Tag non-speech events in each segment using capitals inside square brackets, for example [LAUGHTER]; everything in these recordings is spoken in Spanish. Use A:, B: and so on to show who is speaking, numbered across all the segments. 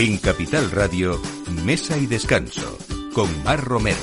A: En Capital Radio, Mesa y Descanso, con Mar Romero.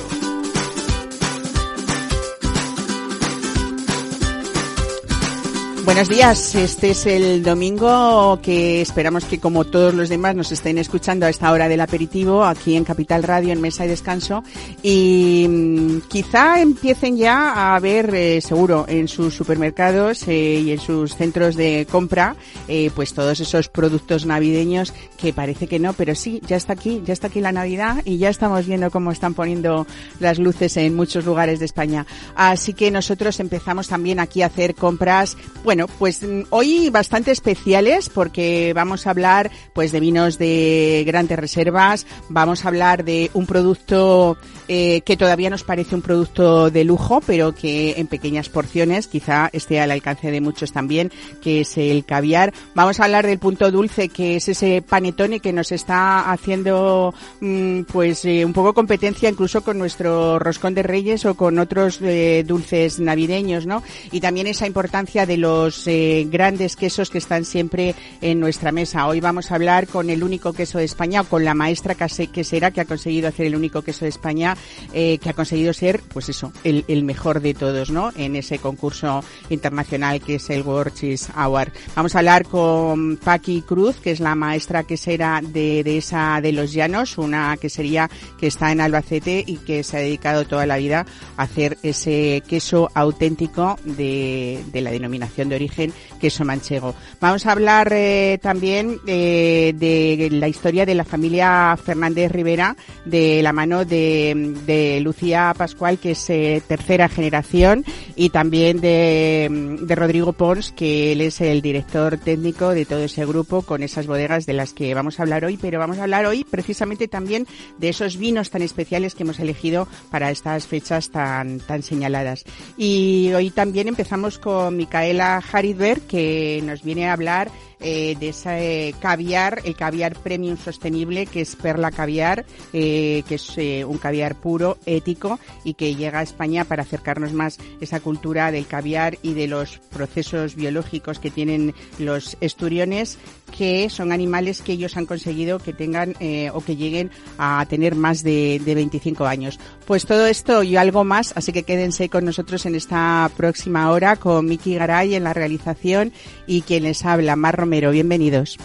B: Buenos días, este es el domingo que esperamos que como todos los demás nos estén escuchando a esta hora del aperitivo aquí en Capital Radio en Mesa y Descanso y mm, quizá empiecen ya a ver eh, seguro en sus supermercados eh, y en sus centros de compra eh, pues todos esos productos navideños que parece que no, pero sí, ya está aquí, ya está aquí la Navidad y ya estamos viendo cómo están poniendo las luces en muchos lugares de España. Así que nosotros empezamos también aquí a hacer compras, bueno, pues mm, hoy bastante especiales porque vamos a hablar pues de vinos de grandes reservas, vamos a hablar de un producto eh, que todavía nos parece un producto de lujo, pero que en pequeñas porciones quizá esté al alcance de muchos también, que es el caviar. Vamos a hablar del punto dulce, que es ese panetone que nos está haciendo mm, pues eh, un poco competencia incluso con nuestro roscón de reyes o con otros eh, dulces navideños, ¿no? Y también esa importancia de los grandes quesos que están siempre en nuestra mesa. Hoy vamos a hablar con el único queso de España o con la maestra quesera que ha conseguido hacer el único queso de España, eh, que ha conseguido ser, pues eso, el, mejor de todos, ¿no? En ese concurso internacional que es el World Cheese Award. Vamos a hablar con Paqui Cruz, que es la maestra quesera de, de esa de los Llanos, una quesería que está en Albacete y que se ha dedicado toda la vida a hacer ese queso auténtico de, de la denominación de origen queso manchego. Vamos a hablar eh, también eh, de la historia de la familia Fernández Rivera de la mano de, de Lucía Pascual, que es eh, tercera generación, y también de, de Rodrigo Pons, que él es el director técnico de todo ese grupo con esas bodegas de las que vamos a hablar hoy, pero vamos a hablar hoy precisamente también de esos vinos tan especiales que hemos elegido para estas fechas tan, tan señaladas. Y hoy también empezamos con Micaela Haridberg, que nos viene a hablar eh, de ese caviar, el caviar premium sostenible, que es Perla Caviar, eh, que es eh, un caviar puro, ético, y que llega a España para acercarnos más esa cultura del caviar y de los procesos biológicos que tienen los esturiones, que son animales que ellos han conseguido que tengan eh, o que lleguen a tener más de, de 25 años. Pues todo esto y algo más, así que quédense con nosotros en esta próxima hora con Miki Garay en la realización y quien les habla, Mar Bienvenidos.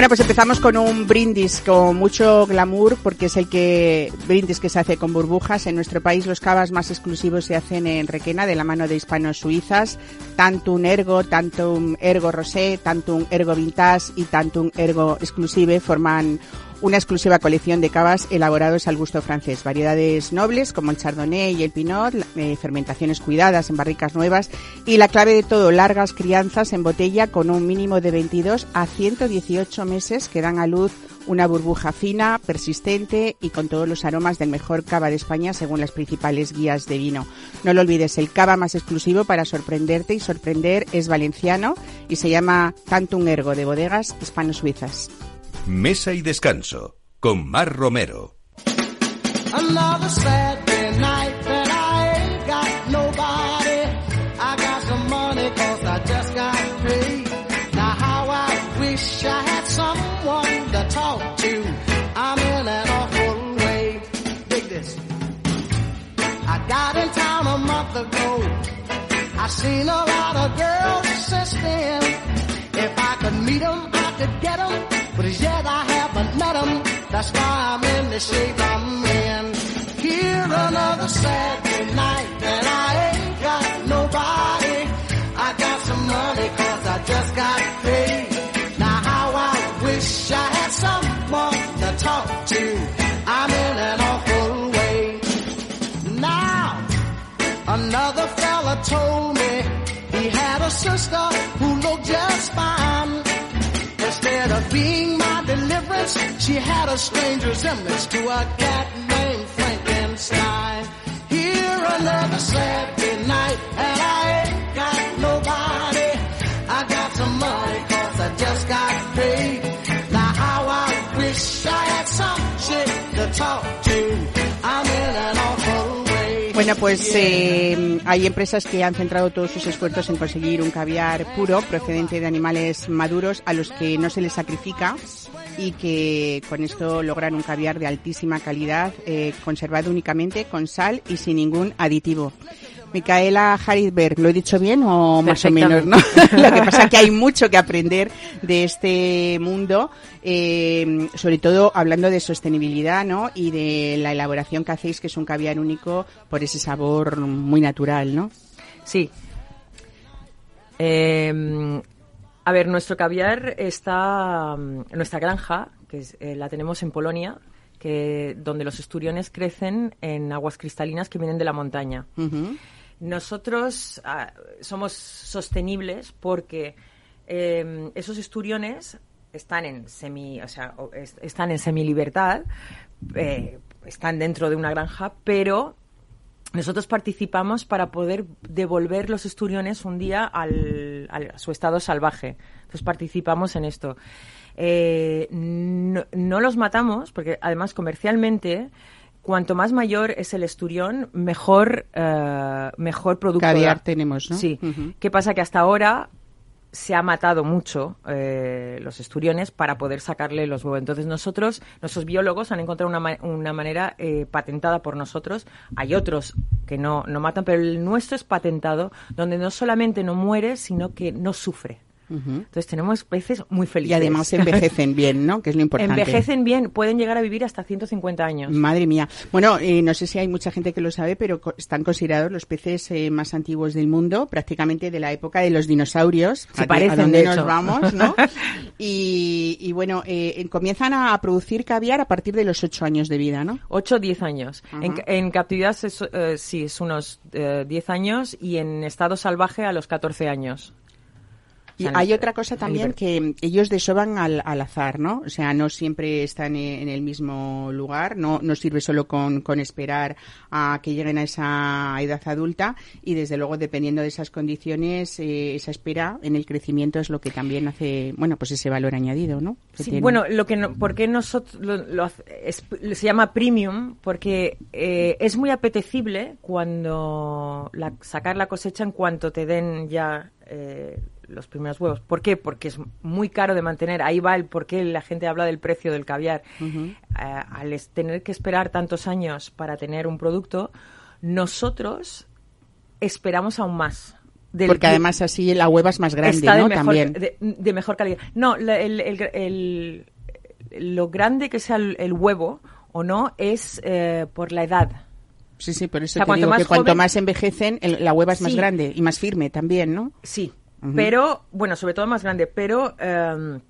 B: Bueno, pues empezamos con un brindis con mucho glamour porque es el que brindis que se hace con burbujas. En nuestro país los cavas más exclusivos se hacen en Requena de la mano de hispanos suizas. Tanto un ergo, tanto un ergo rosé, tanto un ergo vintage y tanto un ergo exclusive forman una exclusiva colección de cavas elaborados al gusto francés, variedades nobles como el chardonnay y el pinot, eh, fermentaciones cuidadas en barricas nuevas y la clave de todo, largas crianzas en botella con un mínimo de 22 a 118 meses que dan a luz una burbuja fina, persistente y con todos los aromas del mejor cava de España según las principales guías de vino. No lo olvides, el cava más exclusivo para sorprenderte y sorprender es valenciano y se llama Tantum Ergo de bodegas hispano-suizas.
A: Mesa y Descanso con Mar Romero.
C: Another Saturday That's why I'm in the shape I'm in. Here another Saturday night and I ain't got nobody. I got some money cause I just got paid. Now how I wish I had someone to talk to. I'm in an awful way. Now another fella told me he had a sister who looked just fine. Instead of being she had a strange resemblance to a cat named Frankenstein. Here another Saturday night, and I ain't got nobody. I got some money, cause I just got paid. Now how I wish I had some chick to talk to. I'm in an awful way.
B: Bueno, pues eh, hay empresas que han centrado todos sus esfuerzos en conseguir un caviar puro procedente de animales maduros a los que no se les sacrifica y que con esto logran un caviar de altísima calidad eh, conservado únicamente con sal y sin ningún aditivo. Micaela Harisberg, ¿lo he dicho bien o más o menos, no? [LAUGHS] Lo que pasa es que hay mucho que aprender de este mundo, eh, sobre todo hablando de sostenibilidad, ¿no? Y de la elaboración que hacéis, que es un caviar único por ese sabor muy natural, ¿no?
D: Sí. Eh, a ver, nuestro caviar está en nuestra granja, que es, eh, la tenemos en Polonia, que donde los esturiones crecen en aguas cristalinas que vienen de la montaña. Nosotros ah, somos sostenibles porque eh, esos esturiones están en semi, o sea, están en semilibertad, eh, están dentro de una granja, pero nosotros participamos para poder devolver los esturiones un día al, al- a su estado salvaje. Entonces participamos en esto. Eh, no, no los matamos, porque además comercialmente, cuanto más mayor es el esturión, mejor, eh, mejor producto.
B: Caviar
D: da.
B: tenemos, ¿no?
D: Sí. ¿Qué pasa? Que hasta ahora se ha matado mucho eh, los esturiones para poder sacarle los huevos. Entonces nosotros, nuestros biólogos han encontrado una, una manera eh, patentada por nosotros. Hay otros que no, no matan, pero el nuestro es patentado, donde no solamente no muere, sino que no sufre. Entonces tenemos peces muy felices.
B: Y además [LAUGHS] envejecen bien, ¿no? Que es lo importante.
D: Envejecen bien, pueden llegar a vivir hasta 150 años.
B: Madre mía. Bueno, eh, no sé si hay mucha gente que lo sabe, pero co- están considerados los peces eh, más antiguos del mundo, prácticamente de la época de los dinosaurios.
D: Se
B: a,
D: parecen,
B: a dónde
D: de
B: nos
D: hecho.
B: vamos, ¿no? [LAUGHS] y, y bueno, eh, comienzan a producir caviar a partir de los ocho años de vida, ¿no?
D: 8 o 10 años. En,
B: Ajá.
D: en captividad es, eh, sí, es unos eh, 10 años y en estado salvaje a los 14 años.
B: Y
D: O sea,
B: hay otra cosa también que ellos desoban al, al azar, ¿no? O sea, no siempre están en, en el mismo lugar, no, no sirve solo con, con esperar a que lleguen a esa edad adulta y desde luego dependiendo de esas condiciones, eh, esa espera en el crecimiento es lo que también hace, bueno, pues ese valor añadido, ¿no? Que
D: Sí,
B: tiene.
D: bueno, lo que no, ¿por qué nosotros lo, lo es- se llama premium? Porque eh, es muy apetecible cuando la- sacar la cosecha en cuanto te den ya eh, los primeros huevos. ¿Por qué? Porque es muy caro de mantener. Ahí va el por qué la gente habla del precio del caviar. Eh, al tener que esperar tantos años para tener un producto, nosotros esperamos aún más. del
B: Porque
D: que-
B: además así la hueva es más grande,
D: está de
B: ¿no?
D: mejor,
B: También.
D: De, de mejor calidad. No, el, el- el- lo grande que sea el, huevo o no es eh, por la edad.
B: Sí, sí, por eso
D: sea,
B: te
D: cuanto
B: digo
D: más
B: que cuanto más envejecen, el- la hueva es más grande y más firme también, ¿no?
D: Sí, Pero, bueno, sobre todo más grande, pero eh,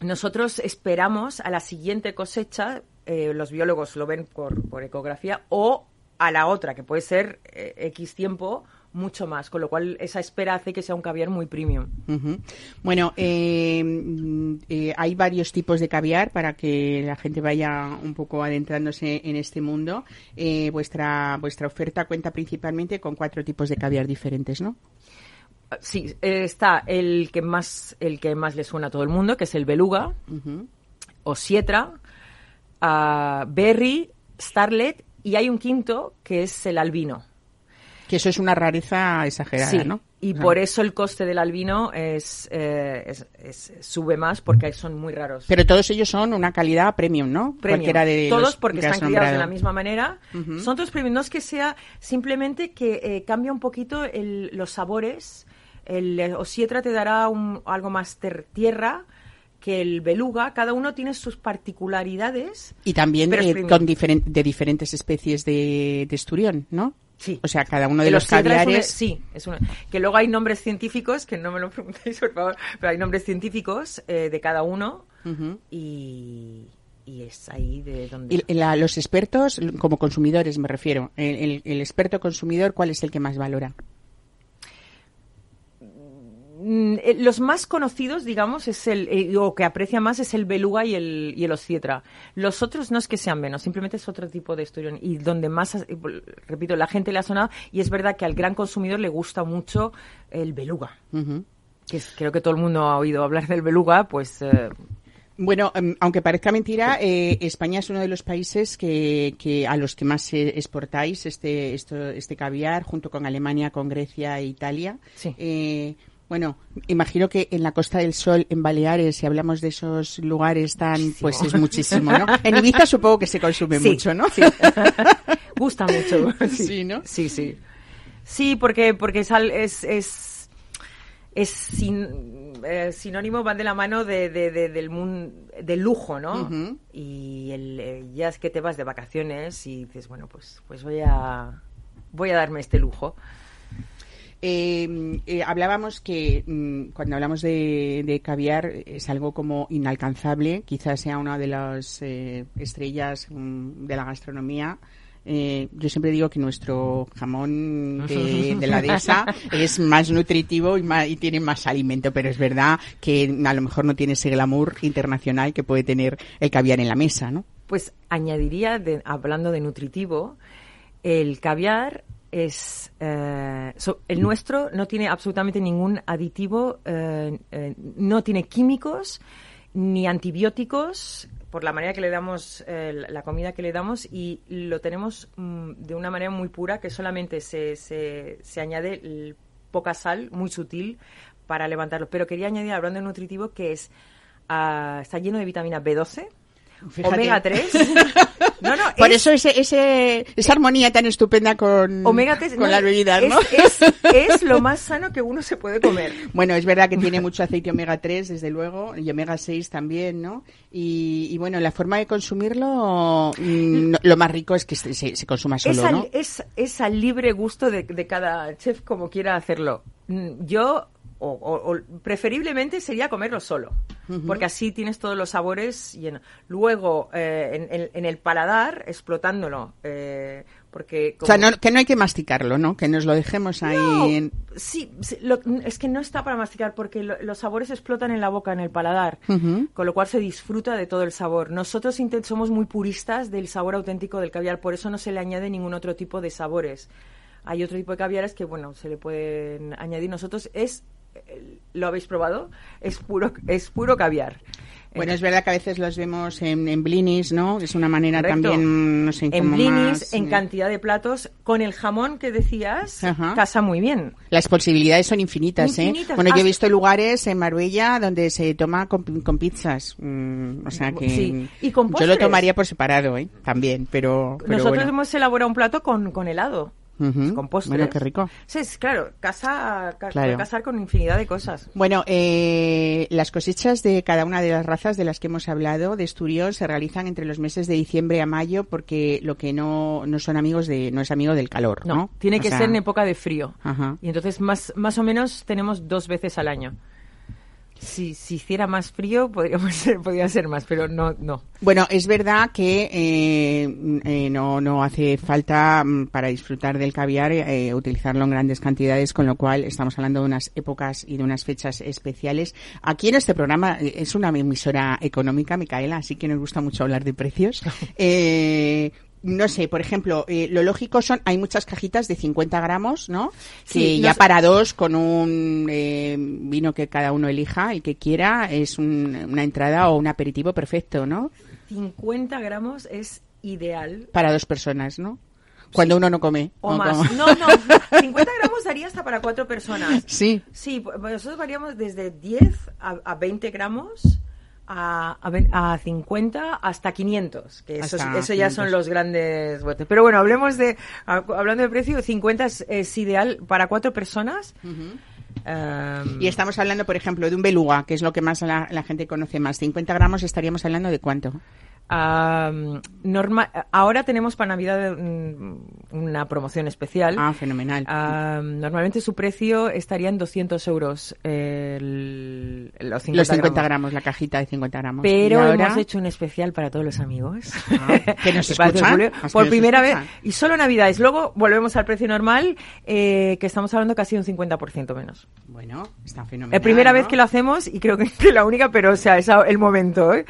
D: nosotros esperamos a la siguiente cosecha, eh, los biólogos lo ven por, por ecografía, o a la otra, que puede ser eh, X tiempo, mucho más, con lo cual esa espera hace que sea un caviar muy premium.
B: Bueno, eh, mm, eh, hay varios tipos de caviar para que la gente vaya un poco adentrándose en este mundo. Eh, vuestra vuestra oferta cuenta principalmente con cuatro tipos de caviar diferentes, ¿no?
D: Sí, está el que más el que más le suena a todo el mundo, que es el beluga, o Sietra, a Berry, Starlet, y hay un quinto que es el albino.
B: Que eso es una rareza exagerada,
D: Sí,
B: ¿no?
D: y
B: Ah.
D: por eso el coste del albino es, eh, es- es- sube más porque son muy raros.
B: Pero todos ellos son una calidad premium, ¿no?
D: Premium.
B: Cualquiera de
D: Todos porque están criados de la misma manera. Son todos premium. No es que sea simplemente que eh, cambia un poquito el- los sabores. El eh, osietra te dará un- algo más ter- tierra que el beluga. Cada uno tiene sus particularidades.
B: Y también eh, con de diferentes especies de, de esturión, ¿no?
D: Sí.
B: O sea, cada uno de
D: El
B: los
D: es una-
B: caviares...
D: sí, es una, que luego hay nombres científicos, que no me lo preguntéis, por favor, pero hay nombres científicos eh, de cada uno y, y es ahy de donde...
B: Y la- los expertos, como consumidores me refiero, el, el- el experto consumidor, ¿cuál es el que más valora?
D: Mm, eh, los más conocidos, digamos, es el eh, o que aprecia más es el beluga y el y el oscietra. Los otros no es que sean menos, simplemente es otro tipo de esturión y donde más, eh, repito, la gente le ha sonado y es verdad que al gran consumidor le gusta mucho el beluga.
B: Ujú.
D: Que es- creo que todo el mundo ha oído hablar del beluga, pues eh,
B: Bueno, em, aunque parezca mentira, eh, España es uno de los países que, que a los que más eh, exportáis este, esto, este caviar, junto con Alemania, con Grecia e Italia.
D: Sí.
B: Eh, bueno, imagino que en la Costa del Sol, en Baleares, si hablamos de esos lugares tan,
D: Muchísimo.
B: pues es muchísimo, ¿no? En Ibiza supongo que se consume
D: Sí,
B: mucho, ¿no?
D: sí. [LAUGHS] gusta mucho. [LAUGHS]
B: Sí, ¿no?
D: Sí, sí. Sí, porque, porque es, es, es, es sin- eh, sinónimo, van de la mano de, de- de- del, mun- del lujo, ¿no? Y el, eh, ya es que te vas de vacaciones y dices, bueno, pues, pues voy a, voy a darme este lujo.
B: Eh, eh, hablábamos que mm, cuando hablamos de, de caviar es algo como inalcanzable, quizás sea una de las eh, estrellas mm, de la gastronomía. Eh, yo siempre digo que nuestro jamón de, de la dehesa [LAUGHS] es más nutritivo y, más- y tiene más alimento, pero es verdad que a lo mejor no tiene ese glamour internacional que puede tener el caviar en la mesa, ¿no?
D: Pues añadiría, de- hablando de nutritivo, el caviar es eh, so- el nuestro no tiene absolutamente ningún aditivo, eh, eh, no tiene químicos ni antibióticos por la manera que le damos la- comida que le damos y lo tenemos mm, de una manera muy pura que solamente se, se, se añade poca sal muy sutil para levantarlo pero quería añadir hablando de nutritivo que es ah, está lleno de vitamina B12
B: Fíjate.
D: omega 3 [LAUGHS] no no
B: Por
D: es-
B: eso ese, ese, esa armonía tan estupenda con,
D: Omega 3
B: con
D: no,
B: las bebidas, ¿no?
D: Es, es, es lo más sano que uno se puede comer. [LAUGHS]
B: Bueno, es verdad que tiene mucho aceite omega 3, desde luego, y omega 6 también, ¿no? Y, y bueno, la forma de consumirlo, mm, lo más rico es que se, consuma
D: Es
B: solo,
D: al,
B: ¿no?
D: es, es al libre gusto de, de cada chef como quiera hacerlo. Mm, Yo, o, o- o preferiblemente sería comerlo solo, porque así tienes todos los sabores llenos. Luego, eh, en, en- en el paladar, explotándolo, eh, porque...
B: O sea, no- que no hay que masticarlo, ¿no? Que nos lo dejemos ahí
D: No,
B: en...
D: sí, sí, lo- es que no está para masticar porque lo- los sabores explotan en la boca, en el paladar, con lo cual se disfruta de todo el sabor. Nosotros somos muy puristas del sabor auténtico del caviar, por eso no se le añade ningún otro tipo de sabores. Hay otro tipo de caviares que, bueno, se le pueden añadir. Nosotros es, lo habéis probado, es puro, es puro caviar.
B: Bueno, es verdad que a veces los vemos en, en blinis, ¿no? Es una manera
D: Correcto.
B: también, no sé,
D: en blinis,
B: más,
D: en
B: eh,
D: cantidad de platos, con el jamón que decías,
B: Ajá.
D: casa muy bien.
B: Las posibilidades son infinitas, ¿eh? Bueno, yo he visto lugares en Marbella donde se toma con, con pizzas. Mm, o sea que
D: Sí. Y con
B: yo lo tomaría por separado, ¿eh? También, pero, pero
D: Nosotros
B: bueno.
D: hemos elaborado un plato con, con helado. Con postres.
B: Bueno, qué rico.
D: Sí, es, claro, casa, ca-
B: Claro.
D: casar con infinidad de cosas.
B: Bueno, eh, las cosechas de cada una de las razas de las que hemos hablado de Esturión se realizan entre los meses de diciembre a mayo porque lo que no, no son amigos de, no es amigo del calor, ¿no?
D: No, tiene
B: O
D: que
B: sea,
D: ser en época de frío.
B: Ajá.
D: Y entonces más, más o menos tenemos dos veces al año. Si, si hiciera más frío, podríamos [LAUGHS] ser, podría ser más, pero no, no.
B: Bueno, es verdad que eh, eh, no, no hace falta mm, para disfrutar del caviar eh, utilizarlo en grandes cantidades, con lo cual estamos hablando de unas épocas y de unas fechas especiales. Aquí en este programa eh, es una emisora económica, Micaela, así que nos gusta mucho hablar de precios. [LAUGHS] No sé, por ejemplo, eh, lo lógico son, hay muchas cajitas de 50 gramos, ¿no? Que
D: Sí,
B: ya
D: nos-
B: para dos, con un eh, vino que cada uno elija, el que quiera, es un- una entrada o un aperitivo perfecto, ¿no?
D: 50 gramos es ideal.
B: Para dos personas, ¿no? Cuando uno no come.
D: O más.
B: Como-
D: No, no. [LAUGHS] 50 gramos daría hasta para cuatro personas.
B: Sí.
D: Sí, pues nosotros variamos desde 10 a, a 20 gramos a, a, ve- a 50 hasta 500, que eso, es-
B: Hasta
D: eso ya
B: 500.
D: son los grandes botes. Pero bueno, hablemos de, a- hablando de precio, 50 es, es ideal para cuatro personas. Em,
B: Y estamos hablando, por ejemplo, de un beluga, que es lo que más la, la gente conoce más. 50 gramos estaríamos hablando de cuánto.
D: Ah, norma- ahora tenemos para Navidad mm, una promoción especial.
B: Ah, fenomenal.
D: Ah, normalmente su precio estaría en 200 euros el- los 50,
B: Los 50
D: gramos.
B: gramos, la cajita de 50 gramos.
D: Pero
B: ahora-
D: hemos hecho un especial para todos los amigos.
B: Ah, ¿que nos [LAUGHS] escuchan?
D: Julio,
B: ¿Los que
D: Por primera vez.
B: escuchan?
D: Y solo Navidades. Luego volvemos al precio normal, eh, que estamos hablando casi un 50% menos.
B: Bueno, está fenomenal.
D: Es primera
B: ¿no?
D: vez que lo hacemos y creo que, [LAUGHS] que la única, pero o sea, es el momento ¿eh? de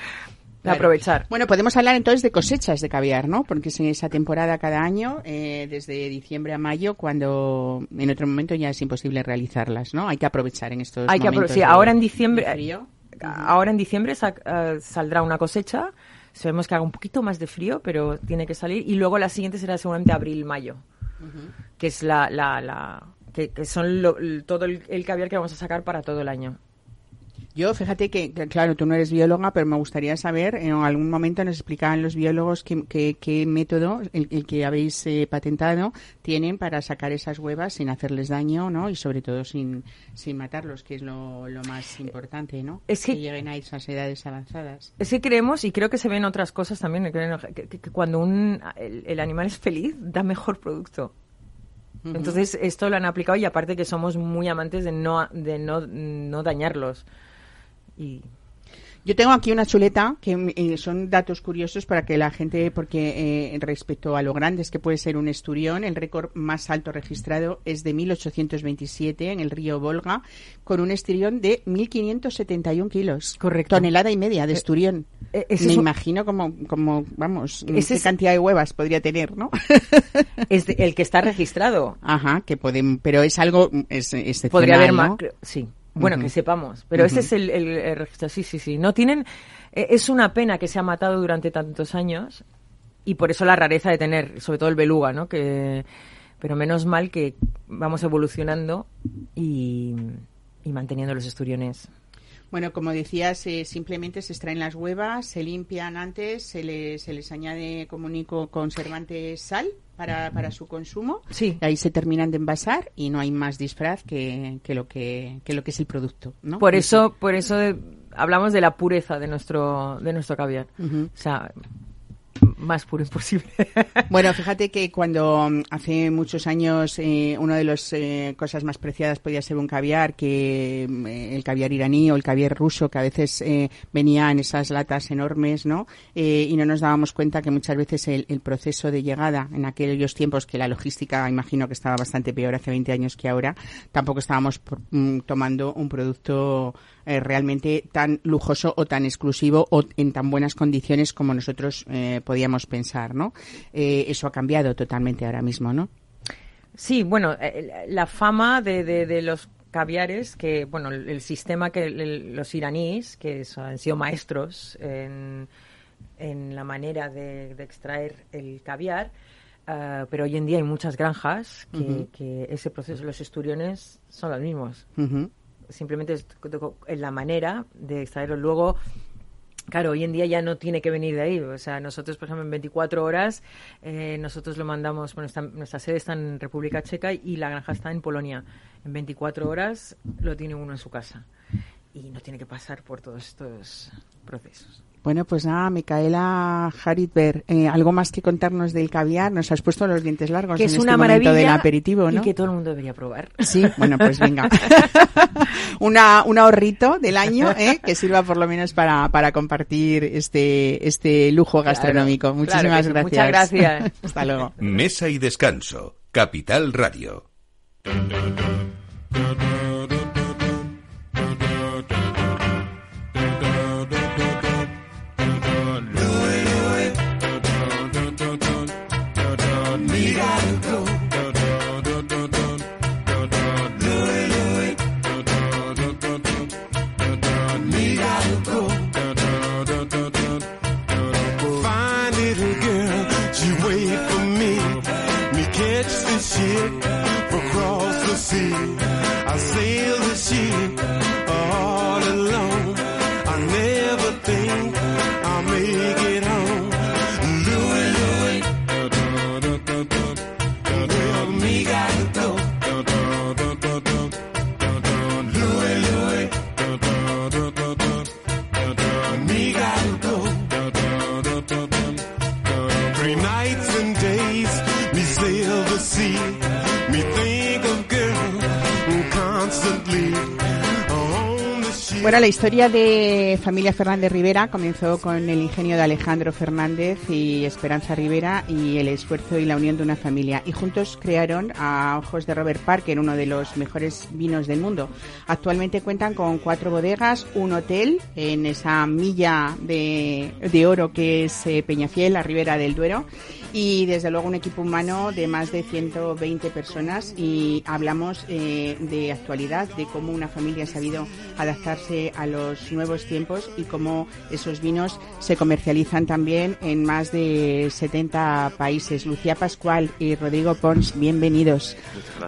B: Claro.
D: aprovechar.
B: Bueno, podemos hablar entonces de cosechas de caviar, ¿no? Porque es en esa temporada cada año, eh, desde diciembre a mayo, cuando en otro momento ya es imposible realizarlas, ¿no? Hay que aprovechar en estos
D: Hay que
B: momentos
D: apro- sí,
B: de-
D: ahora en diciembre-
B: frío.
D: Ahora en diciembre sa- eh, saldrá una cosecha. Sabemos que haga un poquito más de frío, pero tiene que salir. Y luego la siguiente será seguramente abril-mayo, que es la, la, la que, que son lo- todo el, el caviar que vamos a sacar para todo el año.
B: Yo, fíjate que, que, claro, tú no eres bióloga, pero me gustaría saber, en algún momento nos explicaban los biólogos qué, qué- qué método, el, el que habéis eh, patentado, tienen para sacar esas huevas sin hacerles daño, ¿no? Y sobre todo sin, sin matarlos, que es lo, lo más importante, ¿no?
D: Es que-
B: lleguen a esas edades avanzadas.
D: Es que creemos, y creo que se ven otras cosas también, que, que- que- que cuando un, el, el animal es feliz, da mejor producto. Entonces, esto lo han aplicado y aparte que somos muy amantes de no, de no, no dañarlos. Y
B: Yo tengo aquí una chuleta que eh, son datos curiosos para que la gente, porque eh, respecto a lo grandes que puede ser un esturión, el récord más alto registrado es de 1827 en el río Volga, con un esturión de 1571 kilos.
D: Correcto.
B: Tonelada y media de esturión.
D: eh,
B: Me
D: es
B: imagino como, como vamos,
D: Ese
B: qué
D: es-
B: cantidad de huevas podría tener, ¿no? [LAUGHS]
D: es de- el que está registrado.
B: Ajá, que pueden, pero es algo es, excepcional,
D: Podría haber
B: ¿no?
D: más. Sí. Bueno, que sepamos. Pero ese es el, el- el registro. Sí, sí, sí. No tienen. eh, es una pena que se ha matado durante tantos años y por eso la rareza de tener, sobre todo el beluga, ¿no? Que, pero menos mal que vamos evolucionando y, y manteniendo los esturiones.
B: Bueno, como decías, eh, simplemente se extraen las huevas, se limpian antes, se les, se les añade como único conservante sal para, para su consumo.
D: Sí.
B: Ahí se terminan de envasar y no hay más disfraz que, que lo que, que lo que es el producto, ¿no?
D: Por eso, por eso de- hablamos de la pureza de nuestro, de nuestro caviar. O sea, más puro imposible. [LAUGHS]
B: Bueno, fíjate que cuando mm, hace muchos años eh, una de las eh, cosas más preciadas podía ser un caviar, que mm, eh, el caviar iraní o el caviar ruso, que a veces eh, venía en esas latas enormes, ¿no? Eh, y no nos dábamos cuenta que muchas veces el, proceso de llegada en aquellos tiempos, que la logística imagino que estaba bastante peor hace 20 años que ahora, tampoco estábamos mm, tomando un producto realmente tan lujoso o tan exclusivo o en tan buenas condiciones como nosotros eh, pensar, ¿no? Eh, eso ha cambiado totalmente ahora mismo, ¿no?
D: Sí, bueno, eh, la fama de, de, de los caviares, que, bueno, el, el sistema que el- los iraníes, que son- han sido maestros en, en la manera de, de extraer el caviar, ah, pero hoy en día hay muchas granjas que, ese proceso, los esturiones son los mismos. Simplemente es la manera de extraerlo. Luego, Claro, hoy en día ya no tiene que venir de ahí. O sea, nosotros, por ejemplo, en 24 horas, eh, nosotros lo mandamos, bueno, nuestra sede está en República Checa y la granja está en Polonia. En 24 horas lo tiene uno en su casa. Y no tiene que pasar por todos estos procesos.
B: Bueno, pues nada, Micaela Haritber, eh, algo más que contarnos del caviar. Nos has puesto los dientes largos
D: Que
B: en
D: es
B: este
D: una
B: momento
D: maravilla
B: del aperitivo, ¿no?
D: y que todo el mundo debería probar.
B: Sí, bueno, pues venga. [LAUGHS] Una, un ahorrito del año, ¿eh? que sirva por lo menos para, para compartir este, este lujo gastronómico.
D: Claro,
B: Muchísimas
D: claro que sí.
B: gracias.
D: Muchas gracias.
B: Hasta luego.
A: Mesa y descanso. Capital Radio.
B: Bueno, la historia de familia Fernández Rivera comenzó con el ingenio de Alejandro Fernández y Esperanza Rivera y el esfuerzo y la unión de una familia. Y juntos crearon a ojos de Robert Parker uno de los mejores vinos del mundo. Actualmente cuentan con cuatro bodegas, un hotel en esa milla de, de oro que es eh, Peñafiel, la Ribera del Duero y desde luego un equipo humano de más de 120 personas y hablamos eh, de actualidad, de cómo una familia ha sabido adaptarse a los nuevos tiempos y cómo esos vinos se comercializan también en más de 70 países. Lucía Pascual y Rodrigo Pons, bienvenidos.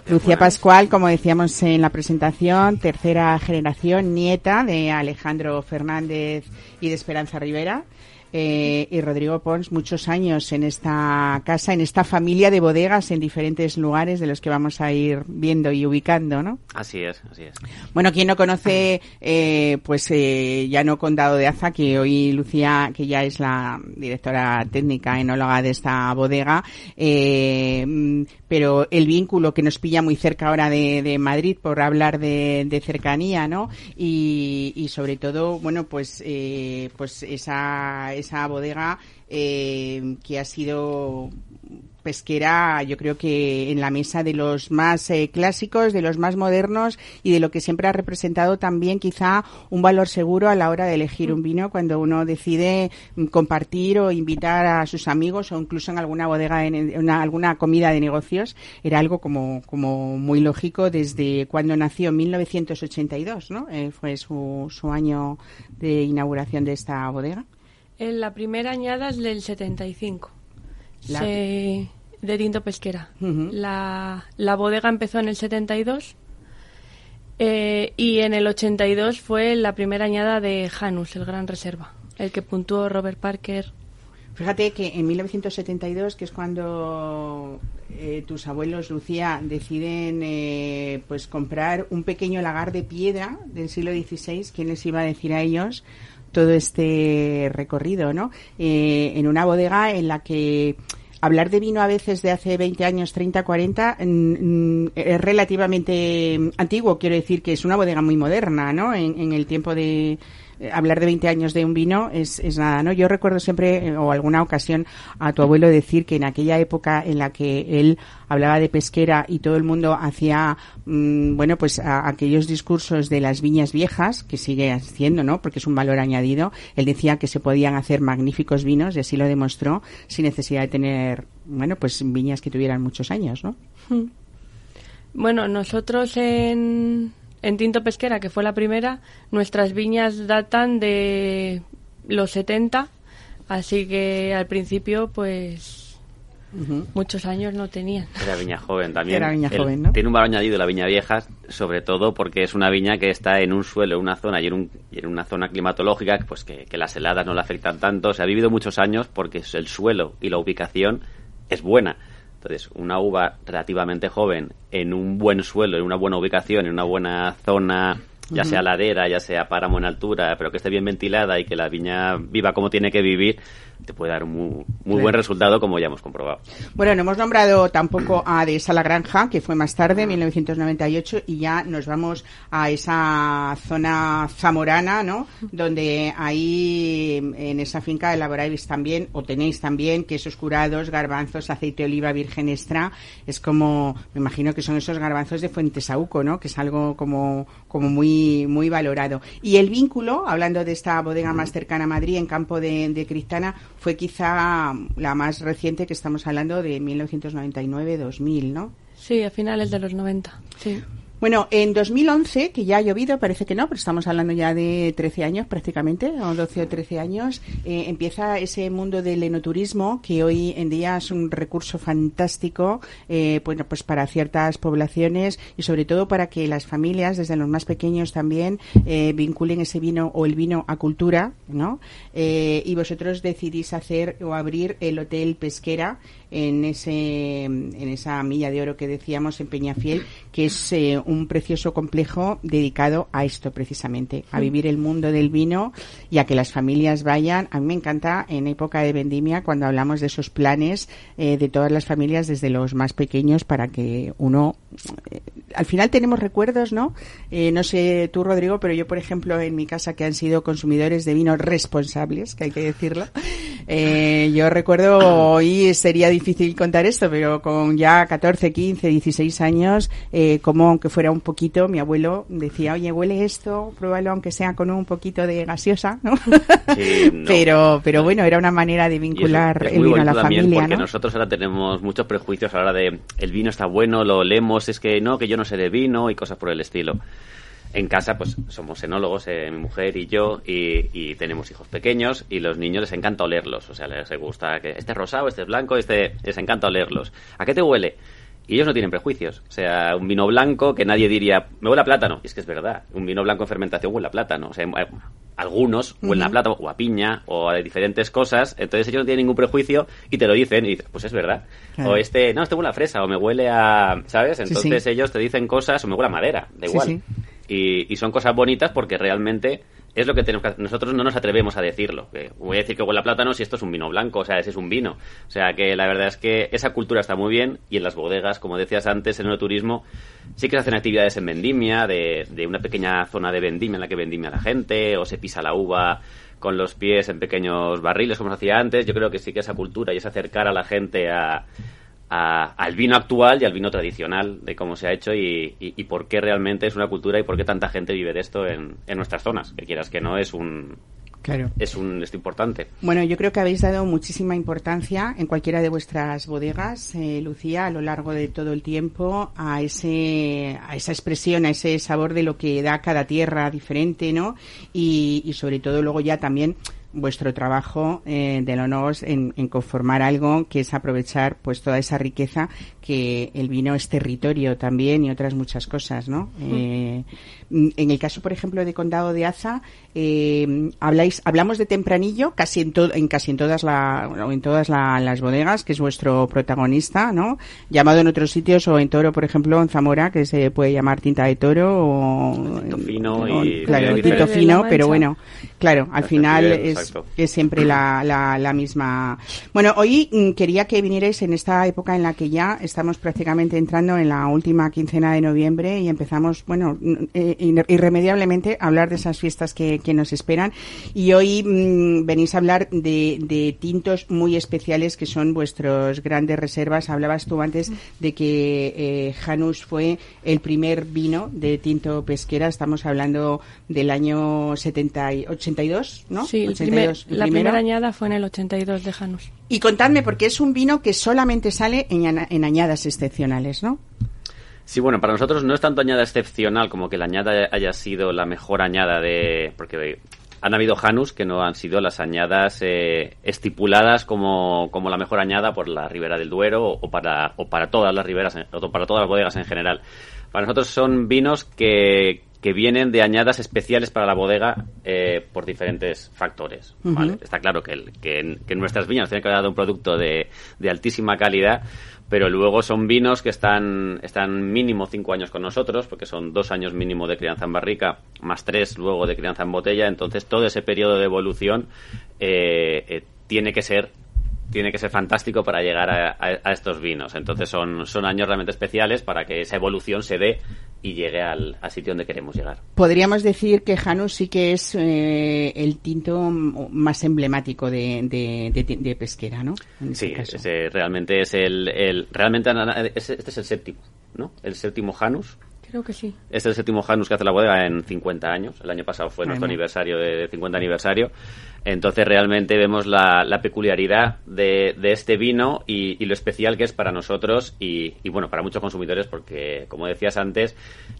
B: Lucía Pascual, como decíamos en la presentación, tercera generación, nieta de Alejandro Fernández y de Esperanza Rivera. Eh, y Rodrigo Pons, muchos años en esta casa, en esta familia de bodegas en diferentes lugares de los que vamos a ir viendo y ubicando, ¿no?
E: Así es, así es.
B: Bueno, quien no conoce, eh, pues eh, ya no Condado de Aza, que hoy Lucía, que ya es la directora técnica enóloga de esta bodega, eh, pero el vínculo que nos pilla muy cerca ahora de, de Madrid por hablar de, de cercanía, ¿no? Y, y sobre todo, bueno, pues, pues esa, esa bodega eh, que ha sido pesquera, yo creo que en la mesa de los más eh, clásicos, de los más modernos y de lo que siempre ha representado también quizá un valor seguro a la hora de elegir un vino cuando uno decide mm, compartir o invitar a sus amigos o incluso en alguna bodega, en, en una- alguna comida de negocios. Era algo como, como muy lógico desde cuando nació en 1982, ¿no? Eh, fue su, su año de inauguración de esta bodega.
F: En la primera añada es del 75.
B: La-
F: Se- de Tinto Pesquera. La, la bodega empezó en el 72 eh, y en el 82 fue la primera añada de Janus, el Gran Reserva, el que puntuó Robert Parker.
B: Fíjate que en 1972, que es cuando eh, tus abuelos, Lucía, deciden eh, pues comprar un pequeño lagar de piedra del siglo XVI, ¿quién les iba a decir a ellos todo este recorrido, no? Eh, en una bodega en la que hablar de vino a veces de hace 20 años, 30, 40, mm, mm, es relativamente antiguo. Quiero decir que es una bodega muy moderna, ¿no? En, en el tiempo de hablar de 20 años de un vino es, es nada, ¿no? Yo recuerdo siempre, eh, o alguna ocasión, a tu abuelo decir que en aquella época en la que él hablaba de pesquera y todo el mundo hacía, mm, bueno, pues a- aquellos discursos de las viñas viejas, que sigue haciendo, ¿no? Porque es un valor añadido. Él decía que se podían hacer magníficos vinos y así lo demostró sin necesidad de tener, bueno, pues viñas que tuvieran muchos años, ¿no?
F: Bueno, nosotros en, en Tinto Pesquera, que fue la primera, nuestras viñas datan de los 70, así que al principio, pues, muchos años no tenían.
E: Era viña joven también.
B: Era viña
E: El-
B: joven, ¿no?
E: Tiene un valor añadido la viña vieja, sobre todo porque es una viña que está en un suelo, en una zona y en, un- y en una zona climatológica pues que, que las heladas no le afectan tanto. Se ha vivido muchos años porque es el suelo y la ubicación es buena. Entonces, una uva relativamente joven en un buen suelo, en una buena ubicación, en una buena zona, ya sea ladera, ya sea páramo en altura, pero que esté bien ventilada y que la viña viva como tiene que vivir, te puede dar un muy, muy buen resultado como ya hemos comprobado.
B: Bueno, no hemos nombrado tampoco a de esa la granja, que fue más tarde, 1998, y ya nos vamos a esa zona zamorana, ¿no? Donde ahí, en esa finca, elaboráis también, o tenéis también, quesos curados, garbanzos, aceite de oliva virgen extra. Es como, me imagino que son esos garbanzos de Fuentesauco, ¿no? Que es algo como, como muy, muy valorado. Y el vínculo, hablando de esta bodega más cercana a Madrid, en Campo de, de Cristana, fue quizá la más reciente que estamos hablando de 1999-2000, ¿no?
F: Sí, a finales de los 90, sí.
B: Bueno, en 2011, que ya ha llovido, parece que no, pero estamos hablando ya de 13 años prácticamente, o 12 o 13 años, eh, empieza ese mundo del enoturismo que hoy en día es un recurso fantástico, eh, bueno, pues para ciertas poblaciones y sobre todo para que las familias, desde los más pequeños también, eh, vinculen ese vino o el vino a cultura, ¿no? Eh, y vosotros decidís hacer o abrir el Hotel Pesquera en ese en esa milla de oro que decíamos en Peñafiel, que es eh, un precioso complejo dedicado a esto precisamente, a vivir el mundo del vino y a que las familias vayan. A mí me encanta en época de vendimia cuando hablamos de esos planes eh, de todas las familias desde los más pequeños para que uno eh, al final tenemos recuerdos, ¿no? No sé tú, Rodrigo, pero yo, por ejemplo, en mi casa que han sido consumidores de vino responsables, que hay que decirlo, yo recuerdo, hoy sería difícil contar esto, pero con ya 14, 15, 16 años, eh, como aunque fuera un poquito, mi abuelo decía, oye, huele esto, pruébalo aunque sea con un poquito de gaseosa, ¿no?
E: Sí, [LAUGHS] no.
B: pero, pero bueno, era una manera de
E: es-
B: vincular
E: es
B: el vino a la
E: también
B: familia,
E: porque
B: ¿no?
E: nosotros ahora tenemos muchos prejuicios a la hora de el vino está bueno, lo olemos, es que no, que yo no sé de vino y cosas por el estilo. En casa, pues somos enólogos, eh, mi mujer y yo, y, y tenemos hijos pequeños, y los niños les encanta olerlos. O sea, les gusta que este es rosado, este es blanco, este les encanta olerlos. ¿A qué te huele? Y ellos no tienen prejuicios. O sea, un vino blanco que nadie diría, me huele a plátano. Y es que es verdad. Un vino blanco en fermentación huele a plátano. O sea, algunos huelen a plátano o a piña o a diferentes cosas. Entonces ellos no tienen ningún prejuicio y te lo dicen y dices, pues es verdad.
B: Claro.
E: O este, no, este huele a fresa o me huele a, ¿sabes? Entonces
B: sí.
E: ellos te dicen cosas o me huele a madera. Da igual.
B: sí.
E: Y, y son cosas bonitas porque realmente es lo que tenemos que hacer. Nosotros no nos atrevemos a decirlo. Voy a decir que huele a plátano si esto es un vino blanco, o sea, ese es un vino. O sea, que la verdad es que esa cultura está muy bien y en las bodegas, como decías antes, en el turismo, sí que se hacen actividades en vendimia, de, de una pequeña zona de vendimia en la que vendimia la gente, o se pisa la uva con los pies en pequeños barriles, como se hacía antes. Yo creo que sí que esa cultura y es acercar a la gente a, a- al vino actual y al vino tradicional de cómo se ha hecho y, y- y por qué realmente es una cultura y por qué tanta gente vive de esto en, en nuestras zonas. Que quieras que no, es un,
B: Claro.
E: es un esto importante.
B: Bueno, yo creo que habéis dado muchísima importancia en cualquiera de vuestras bodegas, eh, Lucía, a lo largo de todo el tiempo a ese, a esa expresión, a ese sabor de lo que da cada tierra diferente, ¿no? Y, y sobre todo luego ya también vuestro trabajo eh, de Lonos en, en conformar algo que es aprovechar pues toda esa riqueza que el vino es territorio también y otras muchas cosas, ¿no? Eh, mm, en el caso, por ejemplo, de Condado de Aza, eh, habláis, hablamos de tempranillo casi en, to- en casi en todas, la, o en todas la- las bodegas, que es vuestro protagonista, ¿no? Llamado en otros sitios o en Toro, por ejemplo, en Zamora, que se puede llamar tinta de toro o
E: Tinto fino
B: o-
E: y-
B: claro,
E: y
B: tinto fino, pero bueno, claro, al final es, siempre la, la, la misma. Bueno, hoy mm, quería que vinierais en esta época en la que ya estamos prácticamente entrando en la última quincena de noviembre y empezamos, bueno, mm, eh, irremediablemente hablar de esas fiestas que, que nos esperan. Y hoy mm, venís a hablar de, de tintos muy especiales que son vuestros grandes reservas. Hablabas tú antes de que eh, Janus fue el primer vino de tinto pesquera. Estamos hablando del año 70 y 82, ¿no?
F: Sí, el
B: 82,
F: primer-
B: el
F: la primera añada fue en el 82 de Janus.
B: Y contadme, porque es un vino que solamente sale en añadas excepcionales, ¿no?
E: Sí, bueno, para nosotros no es tanto añada excepcional como que la añada haya sido la mejor añada de... Porque han habido Janus que no han sido las añadas eh, estipuladas como, como la mejor añada por la Ribera del Duero o, para, o para todas las riberas, o para todas las bodegas en general. Para nosotros son vinos que, que vienen de añadas especiales para la bodega eh, por diferentes factores. ¿vale? Está claro que, el- que, en, que en nuestras viñas tiene que haber dado un producto de, de altísima calidad, pero luego son vinos que están, están mínimo cinco años con nosotros, porque son dos años mínimo de crianza en barrica, más tres luego de crianza en botella, entonces todo ese periodo de evolución eh, eh, tiene que ser tiene que ser fantástico para llegar a, a- a estos vinos. Entonces son, son años realmente especiales para que esa evolución se dé y llegue al, al sitio donde queremos llegar.
B: Podríamos decir que Janus sí que es eh, el tinto más emblemático de, de, de de pesquera, ¿no? En este
E: Sí,
B: caso.
E: ese realmente es el, el realmente este es el séptimo, ¿no? El séptimo Janus.
F: Creo que sí.
E: Este es el séptimo Janus que hace la bodega en 50 años. El año pasado fue nuestro
B: Madre mía.
E: aniversario de 50 aniversario. Entonces realmente vemos la, la peculiaridad de, de este vino y, y lo especial que es para nosotros y, y, bueno, para muchos consumidores porque, como decías antes,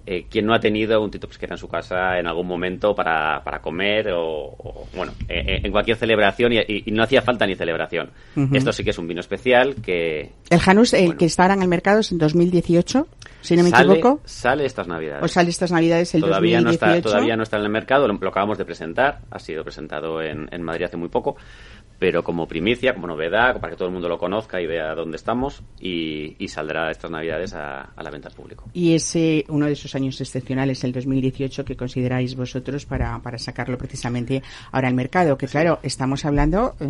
E: eh, quien no ha tenido un tito pesquera en su casa en algún momento para, para comer o, o, bueno, eh, eh, en cualquier celebración y, y- y no hacía falta ni celebración. Esto sí que es un vino especial que...
B: El Janus, el que está ahora en el mercado es en 2018, si no me
E: sale,
B: equivoco.
E: Sale estas navidades.
B: O sale estas navidades el
E: todavía
B: 2018.
E: no está todavía no está en el mercado lo, lo acabamos de presentar ha sido presentado en, en Madrid hace muy poco pero como primicia como novedad para que todo el mundo lo conozca y vea dónde estamos y, y saldrá estas navidades a, a la venta al público
B: Y es eh, uno de esos años excepcionales, el 2018, que consideráis vosotros para, para sacarlo precisamente ahora al mercado. Que claro, estamos hablando eh,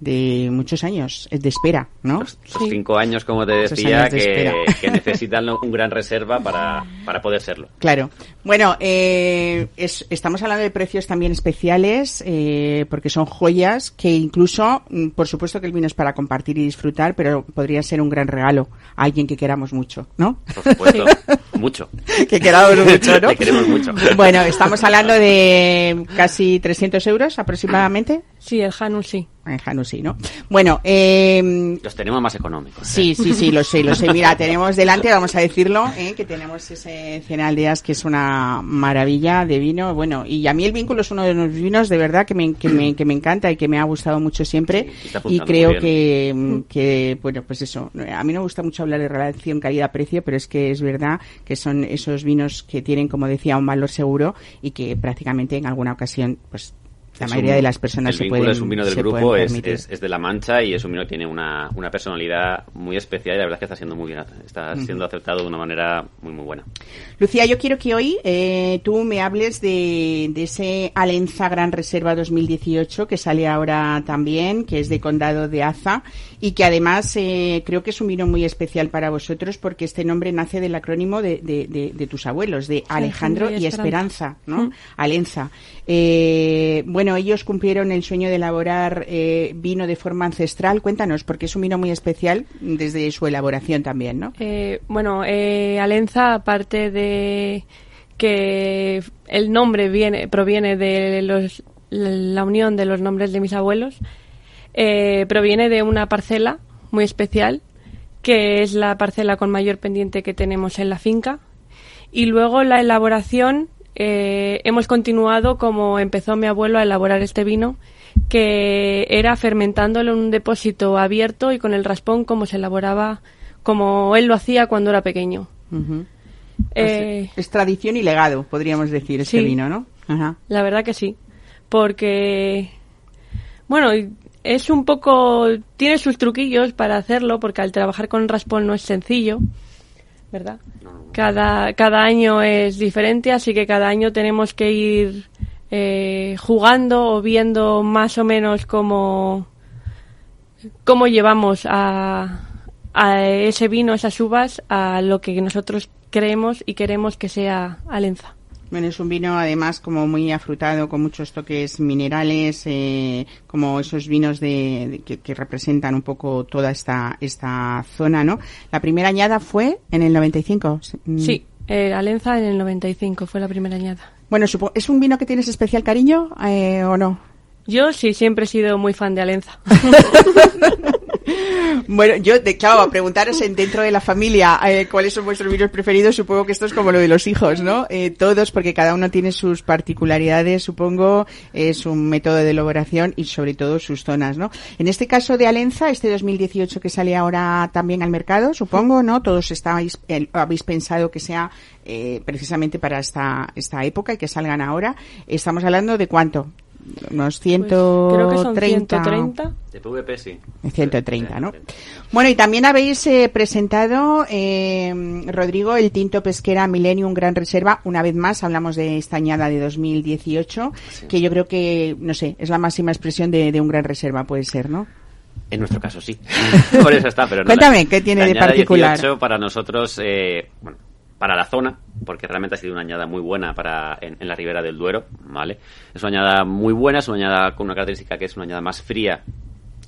B: de muchos años de espera, ¿no?
E: Los, los cinco años, como te decía,
B: de
E: que, que necesitan un gran reserva para, para poder serlo.
B: Claro. Bueno, eh, es- estamos hablando de precios también especiales, eh, porque son joyas que incluso, mm, por supuesto que el vino es para compartir y disfrutar, pero podría ser un gran regalo a alguien que queramos mucho, ¿no?
E: Por supuesto, [LAUGHS] mucho.
B: que queramos [LAUGHS] mucho, ¿no?
E: Te queremos mucho.
B: Bueno, estamos hablando de casi 300 euros aproximadamente.
F: Sí, el Hanus sí.
B: En Hanousi, ¿no? Bueno, eh,
E: Los tenemos más económicos. ¿eh?
B: Sí, sí, sí, lo sé, lo sé. Mira, tenemos delante, vamos a decirlo, ¿eh? que tenemos ese Cien Aldeas que es una maravilla de vino. Bueno, y a mí el vínculo es uno de los vinos de verdad que me, que me, que me encanta y que me ha gustado mucho siempre.
E: Sí,
B: y creo que, que, bueno, pues eso. A mí no me gusta mucho hablar de relación calidad-precio, pero es que es verdad que son esos vinos que tienen, como decía, un valor seguro y que prácticamente en alguna ocasión, pues, la mayoría
E: un-
B: de las personas
E: el
B: se
E: vínculo
B: pueden
E: es un vino del grupo, es, es, es de la Mancha y es un vino que tiene una, una personalidad muy especial y la verdad es que está siendo muy bien, está siendo aceptado de una manera muy muy buena.
B: Lucía, yo quiero que hoy eh, tú me hables de, de ese Alenza Gran Reserva 2018 que sale ahora también, que es de Condado de Aza y que además eh, creo que es un vino muy especial para vosotros porque este nombre nace del acrónimo de, de- de- de tus abuelos, de Alejandro y Esperanza, ¿no? Alenza. Eh, bueno, ellos cumplieron el sueño de elaborar eh, vino de forma ancestral. Cuéntanos, porque es un vino muy especial desde su elaboración también, ¿no?
F: Eh, bueno, eh, Alenza, aparte de que el nombre viene proviene de los, la unión de los nombres de mis abuelos, proviene de una parcela muy especial, que es la parcela con mayor pendiente que tenemos en la finca. Y luego la elaboración, eh, hemos continuado como empezó mi abuelo a elaborar este vino, que era fermentándolo en un depósito abierto y con el raspón como se elaboraba, como él lo hacía cuando era pequeño. Eh,
B: Es tradición y legado, podríamos decir, este
F: Sí.
B: vino, ¿no? Ajá.
F: La verdad que sí. Porque, bueno, es un poco. Tiene sus truquillos para hacerlo, porque al trabajar con raspón no es sencillo, ¿verdad? Cada, cada año es diferente, así que cada año tenemos que ir eh, jugando o viendo más o menos cómo, cómo llevamos a, a ese vino, esas uvas, a lo que nosotros creemos y queremos que sea Alenza.
B: Bueno, es un vino además como muy afrutado, con muchos toques minerales, eh, como esos vinos de, de- que, que representan un poco toda esta, esta zona, ¿no? La primera añada fue en el 95. Mm.
F: Sí, eh, Alenza en el 95 fue la primera añada.
B: Bueno, supo- ¿es un vino que tienes especial cariño eh, o no?
F: Yo sí, siempre he sido muy fan de Alenza. [LAUGHS]
B: Bueno, yo, de, claro, a preguntaros en, dentro de la familia eh, cuáles son vuestros vinos preferidos, supongo que esto es como lo de los hijos, ¿no? Eh, todos, porque cada uno tiene sus particularidades, supongo, eh, su método de elaboración y sobre todo sus zonas, ¿no? En este caso de Alenza, este 2018 que sale ahora también al mercado, supongo, ¿no? Todos estáis, eh, habéis pensado que sea eh, precisamente para esta, esta época y que salgan ahora. Estamos hablando de cuánto? Unos
F: Pues
B: 130.
F: creo que son 130.
E: De PVP sí.
B: 130, ¿no? Bueno, y también habéis eh, presentado, eh, Rodrigo, el tinto pesquera Millennium Gran Reserva. Una vez más, hablamos de esta añada de 2018, que yo creo que, no sé, es la máxima expresión de, de un Gran Reserva, puede ser, ¿no?
E: En nuestro caso sí. [LAUGHS] Por eso está, pero no.
B: Cuéntame,
E: la-
B: ¿qué tiene
E: la
B: de particular?
E: 18 para nosotros, eh, bueno, para la zona, porque realmente ha sido una añada muy buena para en, la ribera del Duero, ¿vale? Es una añada muy buena, es una añada con una característica que es una añada más fría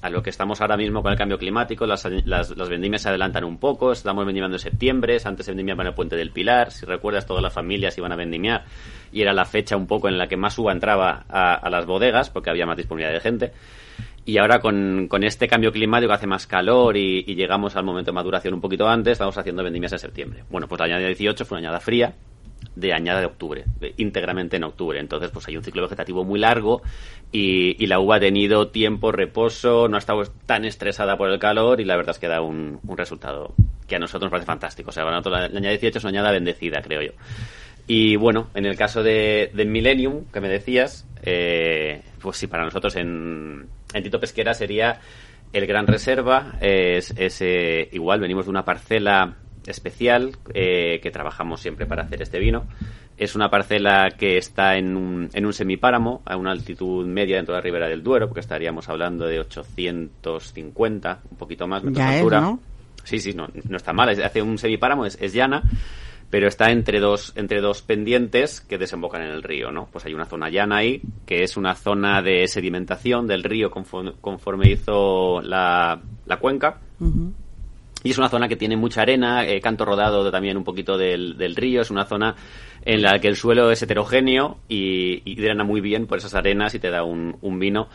E: a lo que estamos ahora mismo con el cambio climático, las, las, las vendimias se adelantan un poco, estamos vendimiando en septiembre, antes se vendimiaba en el Puente del Pilar, si recuerdas todas las familias iban a vendimiar y era la fecha un poco en la que más uva entraba a, a las bodegas porque había más disponibilidad de gente. Y ahora con, con este cambio climático hace más calor y, llegamos al momento de maduración un poquito antes, estamos haciendo vendimias en septiembre. Bueno, pues la añada 18 fue una añada fría de añada de octubre, íntegramente en octubre. Entonces, pues hay un ciclo vegetativo muy largo y, y la uva ha tenido tiempo, reposo, no ha estado tan estresada por el calor y la verdad es que da un, un resultado que a nosotros nos parece fantástico. O sea, para nosotros la, la añada 18 es una añada bendecida, creo yo. Y bueno, en el caso de, de Millennium, que me decías, eh, pues sí, para nosotros en, en Tito Pesquera sería el Gran Reserva. Es, es, eh, igual, venimos de una parcela especial eh, que trabajamos siempre para hacer este vino. Es una parcela que está en un, en un semipáramo, a una altitud media dentro de la ribera del Duero, porque estaríamos hablando de 850, un poquito más, metros
B: Ya
E: de
B: es,
E: altura.
B: ¿no?
E: Sí, sí, no, no está mal. es- Hace un semipáramo, es, es llana, pero está entre dos, entre dos pendientes que desembocan en el río, ¿no? Pues hay una zona llana ahí, que es una zona de sedimentación del río conforme, conforme hizo la, la cuenca. Y es una zona que tiene mucha arena, eh, canto rodado también un poquito del, del río. Es una zona en la que el suelo es heterogéneo y, y drena muy bien por esas arenas y te da un, un vino.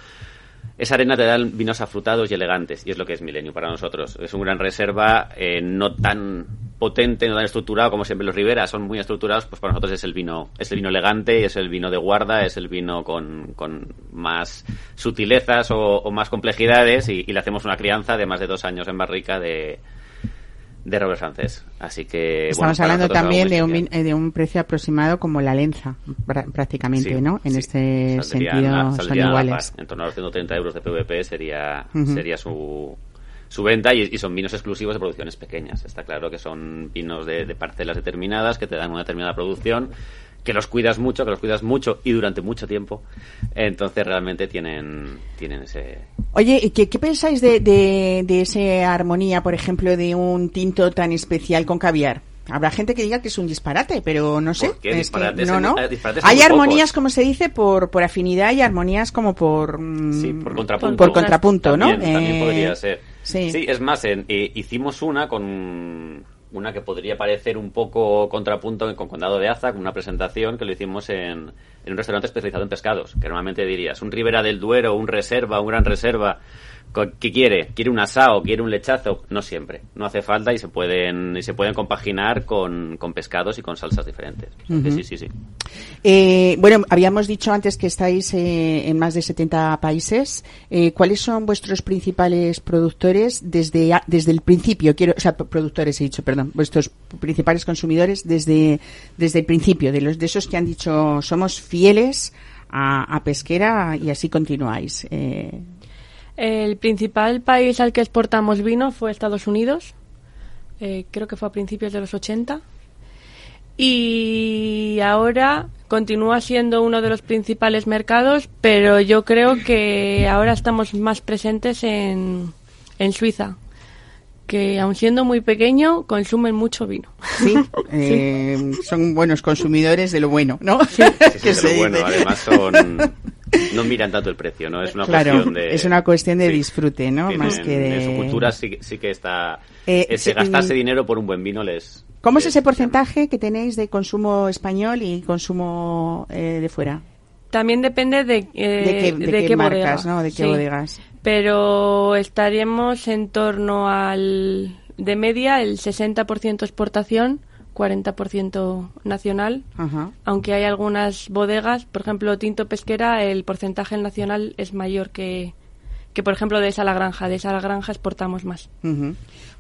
E: Esa arena te da vinos afrutados y elegantes, y es lo que es Milenio para nosotros. Es una gran reserva, eh, no tan potente, no tan estructurado como siempre los Rivera, son muy estructurados, pues para nosotros es el vino, es el vino elegante, es el vino de guarda, es el vino con, con más sutilezas o, o más complejidades, y, y le hacemos una crianza de más de dos años en barrica de, de roble francés. Así que
B: Estamos
E: bueno,
B: hablando también de un, eh, de un precio aproximado como la lenza, prácticamente,
E: Sí,
B: ¿no? En
E: sí.
B: este sentido son
E: la
B: iguales.
E: En torno a los 130 euros de PVP sería, sería su, su venta y, y son vinos exclusivos de producciones pequeñas. Está claro que son vinos de, de parcelas determinadas que te dan una determinada producción que los cuidas mucho, que los cuidas mucho y durante mucho tiempo. Entonces realmente tienen, tienen ese...
B: Oye, ¿y ¿qué, qué pensáis de, de, de esa armonía, por ejemplo, de un tinto tan especial con caviar? Habrá gente que diga que es un disparate, pero no sé.
E: ¿Por qué
B: es que- no, no.
E: Eh, hay
B: armonías,
E: pocos.
B: como se dice, por, por afinidad y armonías como por... mm,
E: Sí, por contrapunto.
B: Por contrapunto, ¿no?
E: También, también
B: Eh,
E: podría ser.
B: Sí.
E: es más, eh, hicimos una con una que podría parecer un poco contrapunto con Condado de Aza, con una presentación que lo hicimos en, en un restaurante especializado en pescados, que normalmente dirías un Ribera del Duero, un Reserva, un Gran Reserva, ¿qué quiere? ¿Quiere un asado? ¿Quiere un lechazo? No siempre, no hace falta y se pueden y se pueden compaginar con, con pescados y con salsas diferentes. Sí, sí, sí.
B: Eh, bueno, habíamos dicho antes que estáis eh, en más de 70 países. Eh, ¿Cuáles son vuestros principales productores desde, a- desde el principio? Quiero, o sea, productores he dicho, perdón, vuestros principales consumidores desde, desde el principio, de los de esos que han dicho somos fieles a, a pesquera y así continuáis. Eh,
F: El principal país al que exportamos vino fue Estados Unidos. Eh, creo que fue a principios de los 80. Y ahora continúa siendo uno de los principales mercados, pero yo creo que ahora estamos más presentes en, en Suiza, que aun siendo muy pequeño, consumen mucho vino.
B: sí, [LAUGHS] eh, son buenos consumidores de lo bueno, ¿no?
E: Sí, sí, [LAUGHS]
B: Que
E: de lo bueno, además son no miran tanto el precio, ¿no? Es una
B: Claro,
E: cuestión de
B: es una cuestión de
E: sí.
B: disfrute, ¿no?
E: Tienen-
B: Más que de-
E: en su cultura sí, que- sí que está
B: Eh,
E: ese
B: sí,
E: gastarse dinero por un buen vino les
B: ¿Cómo es ese porcentaje que tenéis de consumo español y consumo eh, de fuera?
F: También depende de, eh,
B: ¿De qué, de qué marcas,
F: bodega.
B: no? ¿De qué
F: Sí.
B: bodegas?
F: Pero estaríamos en torno al, de media, el 60% exportación, 40% nacional.
B: Ajá.
F: Aunque hay algunas bodegas, por ejemplo, Tinto Pesquera, el porcentaje nacional es mayor que, que por ejemplo, de esa la granja. De esa la granja exportamos más.
B: Ujú.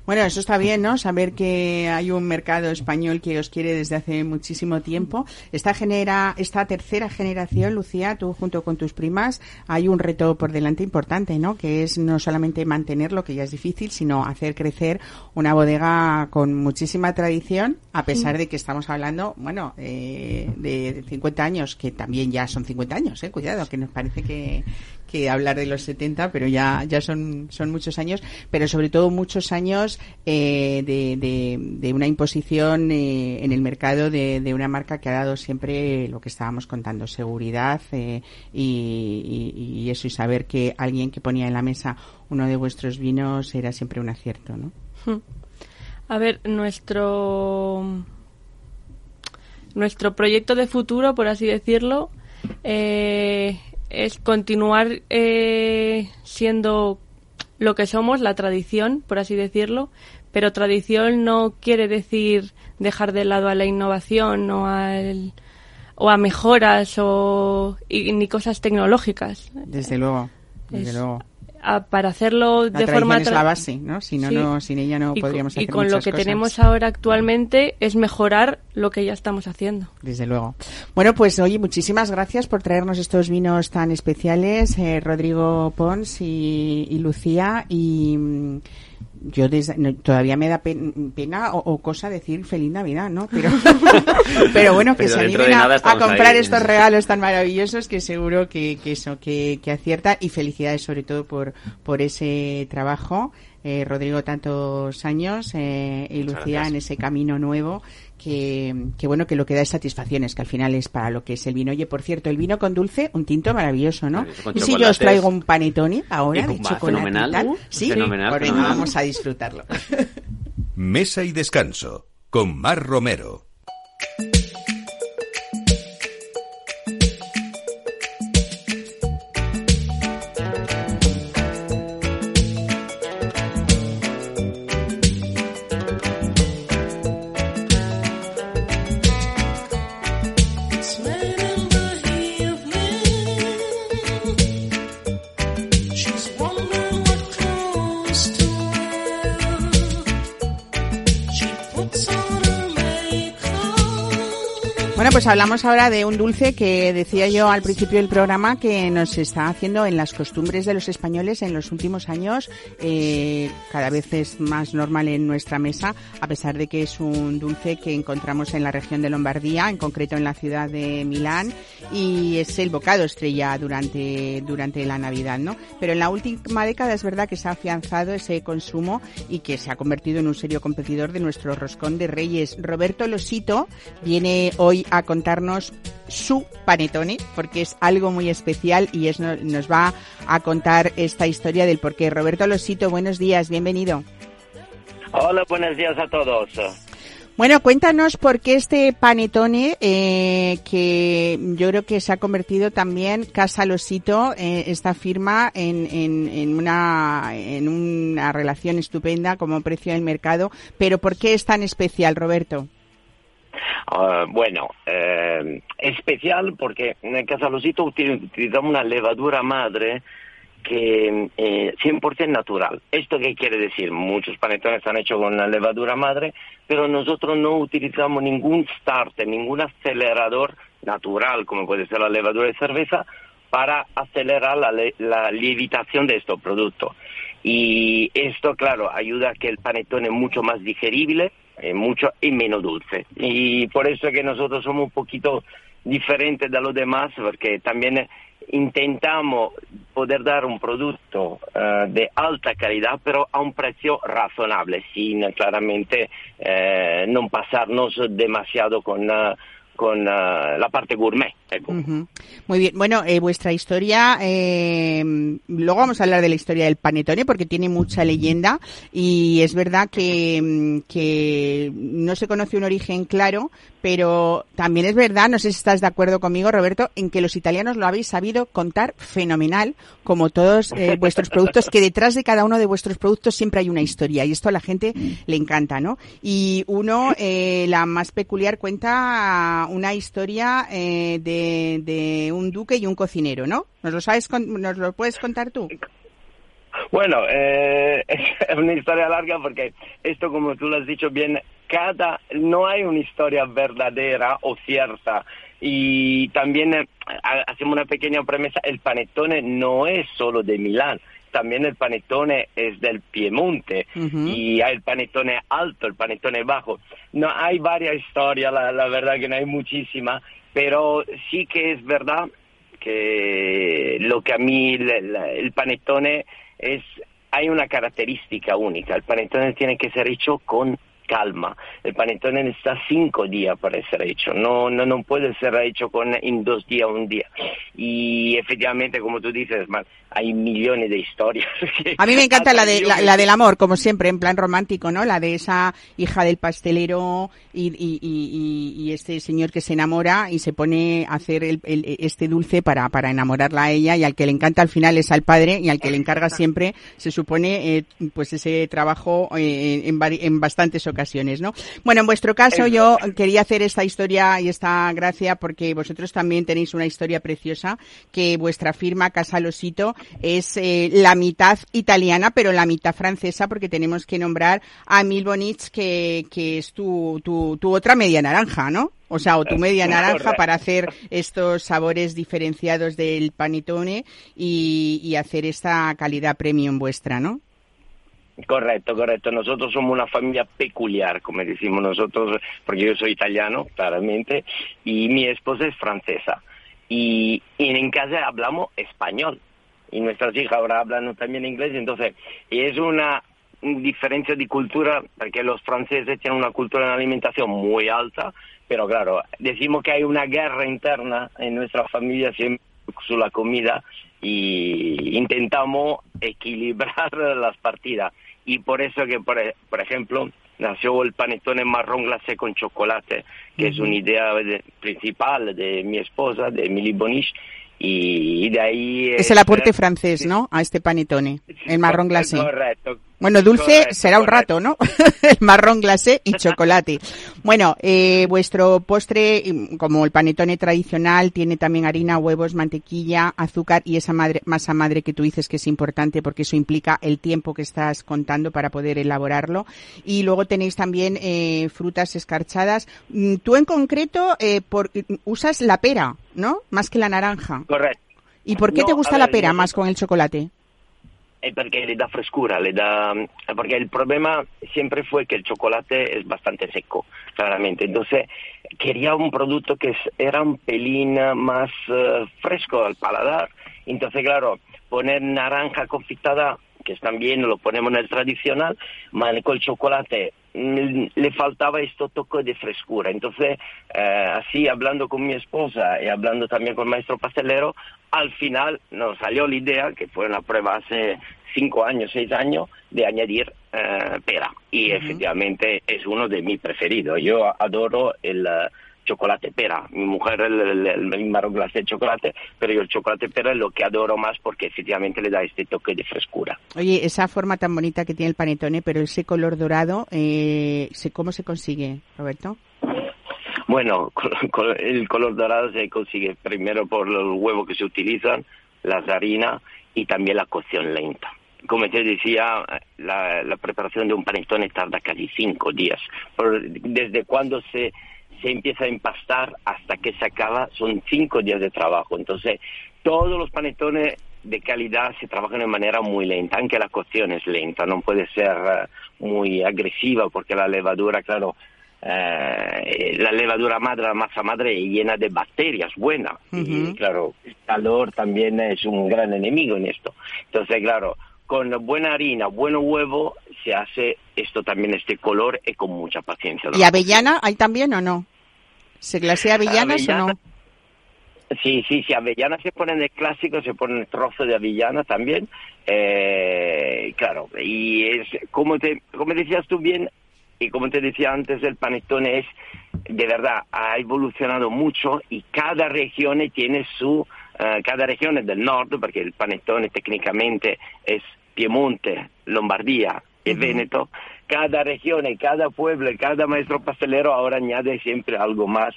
B: Bueno, eso está bien, ¿no? Saber que hay un mercado español que os quiere desde hace muchísimo tiempo. Esta genera, esta tercera generación, Lucía, tú junto con tus primas, hay un reto por delante importante, ¿no? Que es no solamente mantenerlo, que ya es difícil, sino hacer crecer una bodega con muchísima tradición, a pesar de que estamos hablando, bueno, eh, de 50 años, que también ya son 50 años, ¿eh? Cuidado, que nos parece que, que hablar de los 70, pero ya, ya son, son muchos años, pero sobre todo muchos años eh, de, de, una imposición eh, en el mercado de, de una marca que ha dado siempre lo que estábamos contando, seguridad eh, y, eso, y saber que alguien que ponía en la mesa uno de vuestros vinos era siempre un acierto, ¿no?
F: A ver, nuestro nuestro proyecto de futuro, por así decirlo, es continuar eh, siendo lo que somos, la tradición, por así decirlo, pero tradición no quiere decir dejar de lado a la innovación o, al, o a mejoras o y- ni cosas tecnológicas.
B: Desde luego, desde
F: Es-
B: luego.
F: A- para hacerlo
B: La
F: de forma
B: es la base, ¿no? Si no,
F: Sí.
B: no sin ella no
F: y
B: podríamos
F: y
B: hacer
F: con lo que
B: cosas.
F: tenemos ahora actualmente es mejorar lo que ya estamos haciendo.
B: Desde luego. Bueno, pues oye, muchísimas gracias por traernos estos vinos tan especiales, eh, Rodrigo Pons y, y Lucía. Y yo desde- no, todavía me da pen- pena o, o cosa decir feliz Navidad, ¿no? Pero, [LAUGHS] pero bueno, que
E: Pero
B: se animen a, comprar
E: ahí.
B: estos regalos tan maravillosos que seguro que, que eso, que, que acierta y felicidades sobre todo por, por ese trabajo. Eh, Rodrigo, tantos años eh, y
E: Muchas
B: Lucía
E: gracias.
B: en ese camino nuevo que, que bueno, que lo que da es satisfacciones, que al final es para lo que es el vino. Oye, por cierto, el vino con dulce, un tinto maravilloso, ¿no? Y si yo os traigo un panetone ahora
E: Y
B: de chocolate y
E: fenomenal.
B: tal.
E: Uh,
B: sí,
E: fenomenal,
B: pues
E: fenomenal.
B: vamos a disfrutarlo.
A: Mesa y descanso con Mar Romero.
B: Pues hablamos ahora de un dulce que decía yo al principio del programa que nos está haciendo en las costumbres de los españoles en los últimos años eh, cada vez es más normal en nuestra mesa, a pesar de que es un dulce que encontramos en la región de Lombardía, en concreto en la ciudad de Milán, y es el bocado estrella durante, durante la Navidad, ¿no? Pero en la última década es verdad que se ha afianzado ese consumo y que se ha convertido en un serio competidor de nuestro roscón de reyes. Roberto Losito viene hoy a contarnos su panetone, porque es algo muy especial y es, no- nos va a contar esta historia del porqué. Roberto Losito, buenos días, bienvenido.
G: Hola, buenos días a todos.
B: Bueno, cuéntanos por qué este panetone, eh, que yo creo que se ha convertido también, Casa Losito, eh, esta firma, en, en, en, una, en una relación estupenda como precio del mercado. Pero ¿por qué es tan especial, Roberto?
G: Ah, bueno, eh, especial porque en el Casalosito util- utilizamos una levadura madre que eh, 100% natural. ¿Esto qué quiere decir? Muchos panetones están hechos con la levadura madre, pero nosotros no utilizamos ningún starter, ningún acelerador natural, como puede ser la levadura de cerveza, para acelerar la, la de estos productos. Y esto, claro, ayuda a que el panetone es mucho más digerible, eh, mucho y menos dulce. Y por eso es que nosotros somos un poquito diferentes de los demás, porque también intentamos poder dar un producto eh, de alta calidad, pero a un precio razonable, sin claramente eh, no pasarnos demasiado con, eh, con eh, la parte gourmet. ecco.
B: Ujú. Muy bien. Bueno, eh, vuestra historia, eh, luego vamos a hablar de la historia del panetone porque tiene mucha leyenda y es verdad que, mm, que no se conoce un origen claro, pero también es verdad, no sé si estás de acuerdo conmigo, Roberto, en que los italianos lo habéis sabido contar fenomenal, como todos eh, [LAUGHS] vuestros productos, que detrás de cada uno de vuestros productos siempre hay una historia y esto a la gente le encanta, ¿no? Y uno, eh, la más peculiar, cuenta una historia eh, de, un duque y un cocinero, ¿no? ¿Nos lo sabes, nos lo puedes contar tú?
G: Bueno, eh, [LAUGHS] es una historia larga porque esto, como tú lo has dicho bien, cada no hay una historia verdadera o cierta. Y también eh, ha- hacemos una pequeña premisa, el panettone no es solo de Milán, también el panettone es del Piemonte y hay el panettone alto, el panettone bajo. No hay varias historias, la, la verdad que no hay muchísimas, pero sí que es verdad que lo que a mí el, panettone es hay una característica única el panettone tiene que ser hecho con calma. El panettone necesita cinco días para ser hecho. No no no puede ser hecho con en dos días un día. Y efectivamente como tú dices man, hay millones de historias [LAUGHS] que
B: A mí me encanta la, de, la, la del amor, como siempre, en plan romántico, ¿no? La de esa hija del pastelero y, y, y- y este señor que se enamora y se pone a hacer el, el- este dulce para, para enamorarla a ella y al que le encanta al final es al padre y al que le encarga siempre, se supone, eh, pues ese trabajo eh, en, en bastantes ocasiones, ¿no? Bueno, en vuestro caso yo quería hacer esta historia y esta gracia porque vosotros también tenéis una historia preciosa que vuestra firma Casa Losito es eh, la mitad italiana pero la mitad francesa porque tenemos que nombrar a Emil Bonich que, que es tu, tu, tu otra media naranja, ¿no? O sea, o tu media naranja para hacer estos sabores diferenciados del panetone y, y hacer esta calidad premium vuestra, ¿no?
G: Correcto, correcto. Nosotros somos una familia peculiar, como decimos nosotros, porque yo soy italiano, claramente, y mi esposa es francesa. Y, en casa hablamos español. Y nuestras hijas ahora hablan también inglés, entonces es una diferencia de cultura, porque los franceses tienen una cultura de alimentación muy alta, pero claro, decimos que hay una guerra interna en nuestra familia siempre sobre la comida y intentamos equilibrar [LAUGHS] las partidas. Y por eso que, por, e- por ejemplo, nació el panetone marrón glacé con chocolate, que es una idea de- principal de mi esposa, de Emily Bonish, y, y de ahí...
B: Es el aporte francés, ¿no? A este panetone, el marrón glacé.
G: Correcto.
B: Bueno, dulce
G: Correcto,
B: será un rato, ¿no? [LAUGHS] el marrón glacé y chocolate. Bueno, eh, vuestro postre, mm, como el panetone tradicional, tiene también harina, huevos, mantequilla, azúcar y esa madre- masa madre que tú dices que es importante porque eso implica el tiempo que estás contando para poder elaborarlo. Y luego tenéis también eh, frutas escarchadas. Mm, Tú en concreto eh, por- usas la pera, ¿no? Más que la naranja.
G: Correcto.
B: ¿Y por qué
G: No,
B: te gusta la pera
G: yo-
B: más con el chocolate?
G: Eh, perché le dà frescura, le dà... porque el problema siempre fue que el chocolate es bastante seco, claramente. Entonces quería un producto que es- era un pelín más eh, fresco al paladar. Entonces, claro, poner naranja confitada, que también lo ponemos en el tradicional, ma con el chocolate le faltaba este toque de frescura. Entonces, eh, así hablando con mi esposa y hablando también con el maestro pastelero, al final nos salió la idea, que fue una prueba hace cinco años, seis años, de añadir eh, pera. Y efectivamente es uno de mis preferidos. Yo adoro el eh, chocolate pera. Mi mujer el, el, el, marrón glacé de chocolate, pero yo el chocolate pera es lo que adoro más porque efectivamente le da este toque de frescura.
B: Oye, esa forma tan bonita que tiene el panetone, pero ese color dorado, eh, ¿cómo se consigue, Roberto?
G: Bueno, [LAUGHS] el color dorado se consigue primero por los huevos que se utilizan, las harinas y también la cocción lenta. Como te decía, la, la preparación de un panetone tarda casi cinco días. Por- desde cuando se, se empieza a empastar hasta que se acaba son cinco días de trabajo. Entonces, todos los panetones de calidad se trabajan de manera muy lenta, aunque la cocción es lenta, no puede ser eh, muy agresiva porque la levadura, claro, eh, la levadura madre, la masa madre es llena de bacterias buenas. Y claro, el calor también es un gran enemigo en esto. Entonces, claro, con buena harina, buen huevo, se hace esto también, este color, y con mucha paciencia.
B: ¿Y avellana hay también o no? ¿Se glasea avellanas o no?
G: Sí, sí, sí, avellana se pone en el clásico, se pone el trozo de avellana también, eh, claro, y es, como, te, como decías tú bien, y como te decía antes, el panetone es, de verdad, ha evolucionado mucho y cada región tiene su, eh, cada región del norte, porque el panetone técnicamente es Piemonte, Lombardía y Veneto, cada región, y cada pueblo, y cada maestro pastelero ahora añade siempre algo más,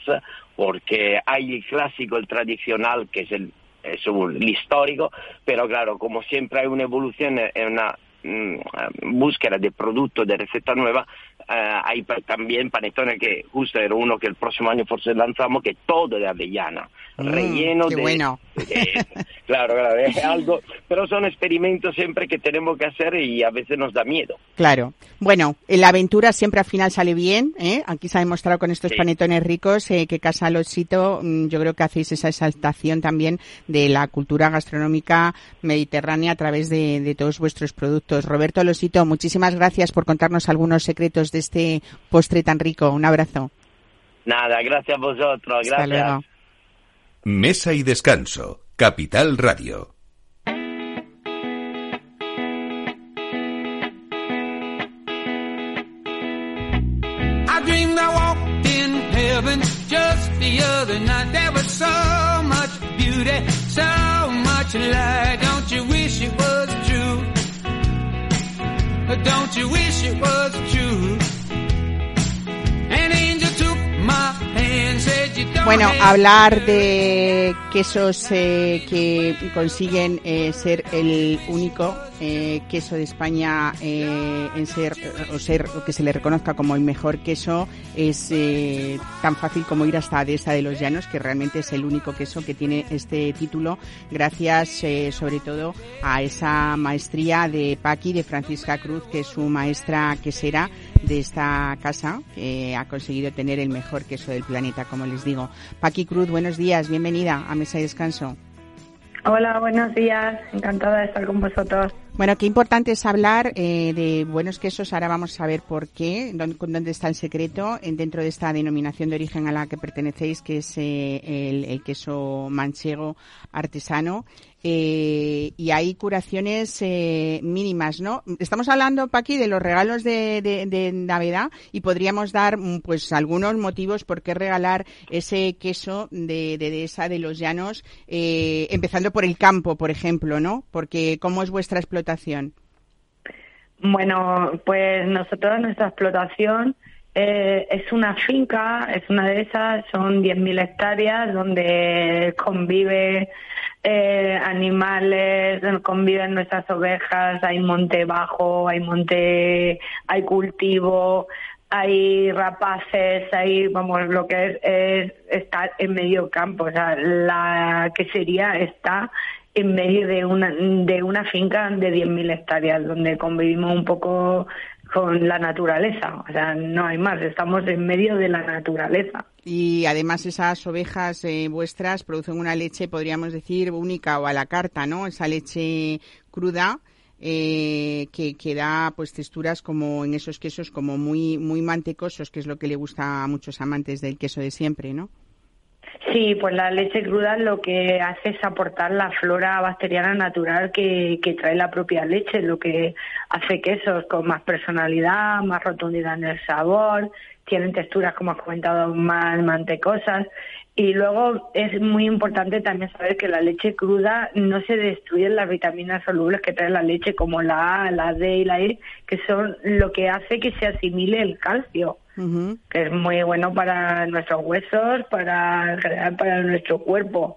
G: porque hay el clásico, el tradicional, que es el, es el histórico, pero claro, como siempre hay una evolución, eh, una mm, búsqueda de producto, de receta nueva, eh, hay también panetone que justo era uno que el próximo año forse lanzamos, que todo de avellana,
B: Mm,
G: relleno
B: qué
G: de...
B: bueno.
G: de- [LAUGHS] claro, claro, es [LAUGHS] algo, pero son experimentos siempre que tenemos que hacer y a veces nos da miedo.
B: Claro. Bueno, eh, la aventura siempre al final sale bien. ¿eh? Aquí se ha demostrado con estos
G: Sí.
B: panetones ricos eh, que Casa Losito, mm, yo creo que hacéis esa exaltación también de la cultura gastronómica mediterránea a través de, de todos vuestros productos. Roberto Losito, muchísimas gracias por contarnos algunos secretos de este postre tan rico. Un abrazo.
G: Nada, gracias a vosotros,
B: Hasta
G: gracias.
B: luego.
A: Mesa y descanso. Capital Radio.
H: I dreamed I walked in heaven just the other night. There was so much beauty, so much light. Don't you wish it was true? Don't you wish it was true?
B: Bueno, hablar de quesos eh, que consiguen eh, ser el único eh, queso de España eh, en ser o ser o que se le reconozca como el mejor queso es eh, tan fácil como ir hasta Dehesa de los Llanos, que realmente es el único queso que tiene este título, gracias sobre todo a esa maestría de Paqui, de Francisca Cruz, que es su maestra quesera de esta casa, que ha conseguido tener el mejor queso del planeta, como les digo. Paqui Cruz, buenos días, bienvenida a Mesa y Descanso.
I: Hola, buenos días. Encantada de estar con vosotros.
B: Bueno, qué importante es hablar eh, de buenos quesos. Ahora vamos a ver por qué, dónde, dónde está el secreto en- dentro de esta denominación de origen a la que pertenecéis, que es eh, el, el queso manchego artesano. Eh, y hay curaciones eh, mínimas, ¿no? Estamos hablando, Paqui, de los regalos de, de, de Navidad y podríamos dar, mm, pues, algunos motivos por qué regalar ese queso de, de Dehesa de los Llanos, eh, empezando por el campo, por ejemplo, ¿no? Porque, ¿cómo es vuestra explotación?
I: Bueno, pues nosotros nuestra explotación eh, es una finca, es una de esas, son 10.000 hectáreas donde convive eh, animales, conviven nuestras ovejas, hay monte bajo, hay monte, hay cultivo, hay rapaces, hay, vamos, lo que es, es estar en medio campo, o sea, la quesería está en medio de una, de una finca de 10.000 hectáreas, donde convivimos un poco con la naturaleza. O sea, no hay más, estamos en medio de la naturaleza.
B: Y además esas ovejas eh, vuestras producen una leche, podríamos decir, única o a la carta, ¿no? Esa leche cruda eh, que, que da pues texturas como en esos quesos como muy muy mantecosos, que es lo que le gusta a muchos amantes del queso de siempre, ¿no?
I: Sí, pues la leche cruda lo que hace es aportar la flora bacteriana natural que, que trae la propia leche, lo que hace quesos con más personalidad, más rotundidad en el sabor, tienen texturas, como has comentado, más mantecosas. Y luego es muy importante también saber que la leche cruda no se destruyen las vitaminas solubles que trae la leche, como la A, la D y la E, que son lo que hace que se asimile el calcio
B: Ujú.
I: que es muy bueno para nuestros huesos, para para nuestro cuerpo.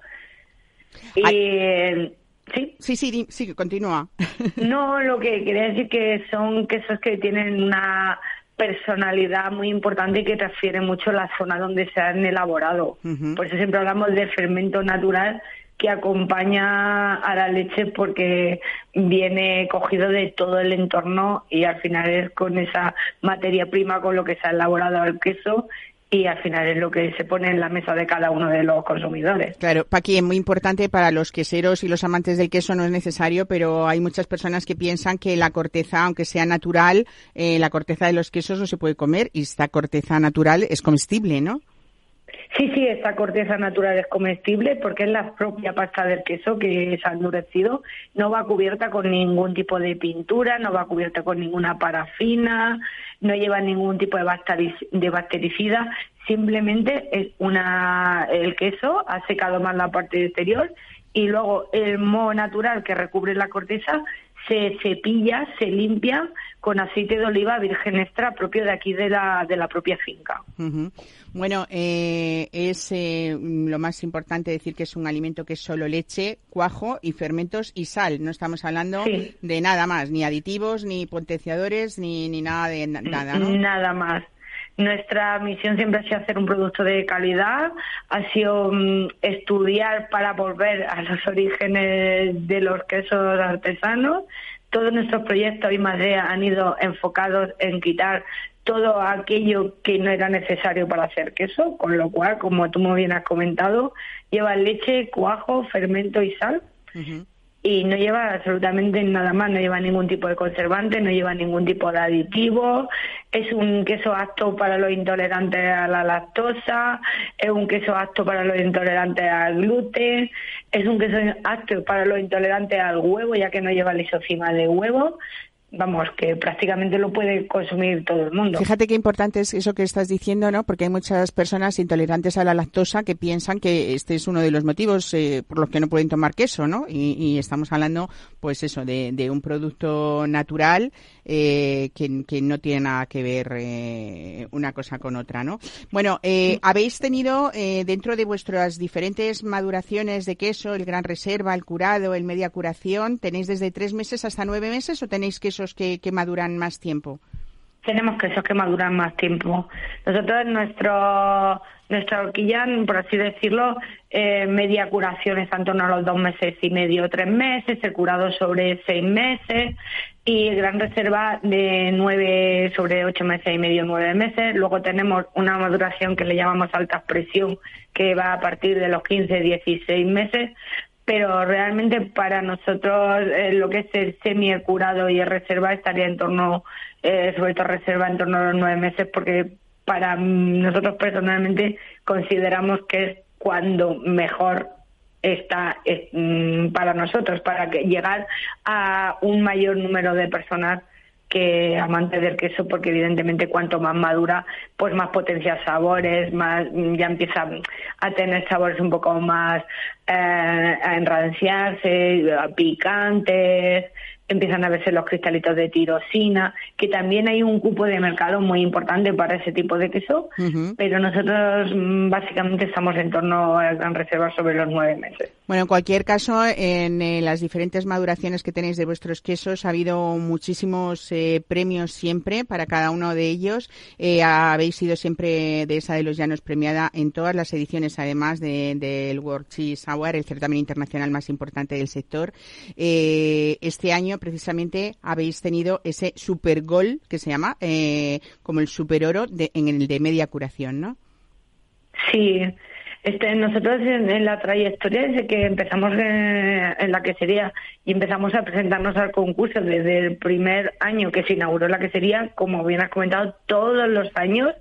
I: Y eh, sí,
B: Sí, sí, sí, continúa. [LAUGHS]
I: no, lo que quería decir que son quesos que tienen una personalidad muy importante y que transfiere mucho la zona donde se han elaborado. Por eso siempre hablamos del fermento natural que acompaña a la leche porque viene cogido de todo el entorno y al final es con esa materia prima con lo que se ha elaborado el queso y al final es lo que se pone en la mesa de cada uno de los consumidores.
B: Claro, Paqui, es muy importante para los queseros y los amantes del queso, no es necesario, pero hay muchas personas que piensan que la corteza, aunque sea natural, eh, la corteza de los quesos no se puede comer y esta corteza natural es comestible, ¿no?
I: Sí, sí, esta corteza natural es comestible porque es la propia pasta del queso que es endurecido. No va cubierta con ningún tipo de pintura, no va cubierta con ninguna parafina, no lleva ningún tipo de, bacteri- de bactericida. Simplemente es una, el queso ha secado más la parte exterior y luego el moho natural que recubre la corteza se cepilla, se limpia con aceite de oliva virgen extra propio de aquí de la, de la propia finca.
B: Bueno, eh, es eh, lo más importante decir que es un alimento que es solo leche, cuajo y fermentos y sal. No estamos hablando
I: Sí.
B: de nada más, ni aditivos, ni potenciadores, ni, ni nada de na- nada, ¿no?
I: Nada más. Nuestra misión siempre ha sido hacer un producto de calidad, ha sido mm, estudiar para volver a los orígenes de los quesos artesanos. Todos nuestros proyectos y más han ido enfocados en quitar todo aquello que no era necesario para hacer queso, con lo cual, como tú muy bien has comentado, lleva leche, cuajo, fermento y sal. Y no lleva absolutamente nada más, no lleva ningún tipo de conservante, no lleva ningún tipo de aditivo, es un queso apto para los intolerantes a la lactosa, es un queso apto para los intolerantes al gluten, es un queso apto para los intolerantes al huevo, ya que no lleva lisocima de huevo, vamos, que prácticamente lo puede consumir todo el mundo.
B: Fíjate qué importante es eso que estás diciendo, ¿no? Porque hay muchas personas intolerantes a la lactosa que piensan que este es uno de los motivos eh, por los que no pueden tomar queso, ¿no? Y, y estamos hablando, pues eso, de, de un producto natural eh, que, que no tiene nada que ver eh, una cosa con otra, ¿no? Bueno, eh, habéis tenido eh, dentro de vuestras diferentes maduraciones de queso, el gran reserva, el curado, el media curación, ¿tenéis desde tres meses hasta nueve meses o tenéis quesos que, que maduran más tiempo?
I: Tenemos quesos que maduran más tiempo. Nosotros, nuestro, nuestra horquilla, por así decirlo, eh, media curación está en torno a los dos meses y medio, tres meses, el curado sobre seis meses y gran reserva de nueve sobre ocho meses y medio, nueve meses. Luego tenemos una maduración que le llamamos alta presión, que va a partir de los 15, 16 meses, pero realmente para nosotros eh, lo que es el semi el curado y el reserva estaría en torno, eh, sobre todo reserva en torno a los nueve meses, porque para nosotros personalmente consideramos que es cuando mejor está eh, mm, para nosotros, para que llegar a un mayor número de personas que amantes del queso, porque evidentemente cuanto más madura, pues más potencia sabores, más mm, ya empieza a tener sabores un poco más eh, a enranciarse, picantes, empiezan a verse los cristalitos de tirosina, que también hay un cupo de mercado muy importante para ese tipo de queso, pero nosotros mm, básicamente estamos en torno a gran reserva sobre los nueve meses.
B: Bueno, en cualquier caso, en eh, las diferentes maduraciones que tenéis de vuestros quesos ha habido muchísimos eh, premios siempre para cada uno de ellos. Eh, habéis sido siempre de esa de los llanos premiada en todas las ediciones, además de- del World Cheese Award, el certamen internacional más importante del sector. Este año, precisamente, habéis tenido ese super gol que se llama eh, como el super oro de, en el de media curación, ¿no?
I: Sí, este, nosotros en, en la trayectoria desde que empezamos eh, en la quesería y empezamos a presentarnos al concurso desde el primer año que se inauguró la quesería, como bien has comentado, todos los años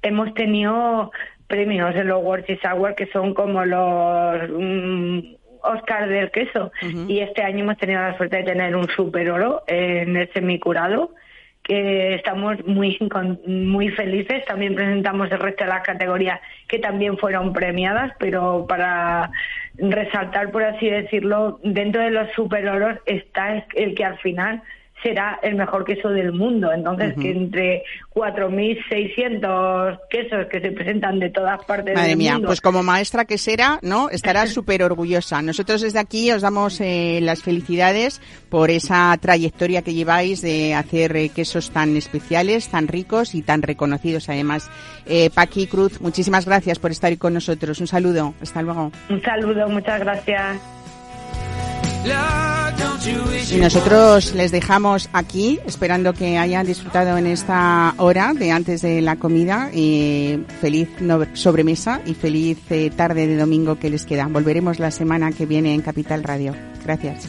I: hemos tenido premios en los World Cheese Awards que son como los mm, Oscar del queso y este año hemos tenido la suerte de tener un super oro en el semicurado que estamos muy muy felices. También presentamos el resto de las categorías que también fueron premiadas, pero para resaltar, por así decirlo, dentro de los super oros está el que al final será el mejor queso del mundo. Entonces, que entre 4.600 quesos que se presentan de todas partes
B: Madre
I: del
B: mía,
I: mundo.
B: pues como maestra quesera, ¿no? Estará [LAUGHS] súper orgullosa. Nosotros desde aquí os damos eh, las felicidades por esa trayectoria que lleváis de hacer eh, quesos tan especiales, tan ricos y tan reconocidos además. Eh, Paqui Cruz, muchísimas gracias por estar con nosotros. Un saludo. Hasta luego.
I: Un saludo, muchas gracias.
B: Y nosotros les dejamos aquí, esperando que hayan disfrutado en esta hora de antes de la comida. Y feliz sobremesa y feliz eh, tarde de domingo que les queda. Volveremos la semana que viene en Capital Radio. Gracias.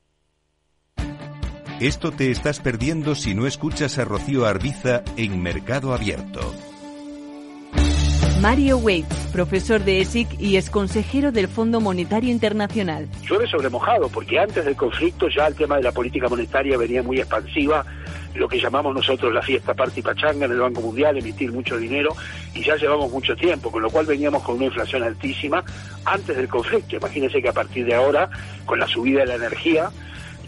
A: Esto te estás perdiendo si no escuchas a Rocío Arbiza en Mercado Abierto.
J: Mario Wade, profesor de ESIC y ex consejero del Fondo Monetario Internacional.
K: llueve sobre mojado, porque antes del conflicto ya el tema de la política monetaria venía muy expansiva, lo que llamamos nosotros la fiesta party pachanga en el Banco Mundial, emitir mucho dinero, y ya llevamos mucho tiempo, con lo cual veníamos con una inflación altísima antes del conflicto. Imagínense que a partir de ahora, con la subida de la energía,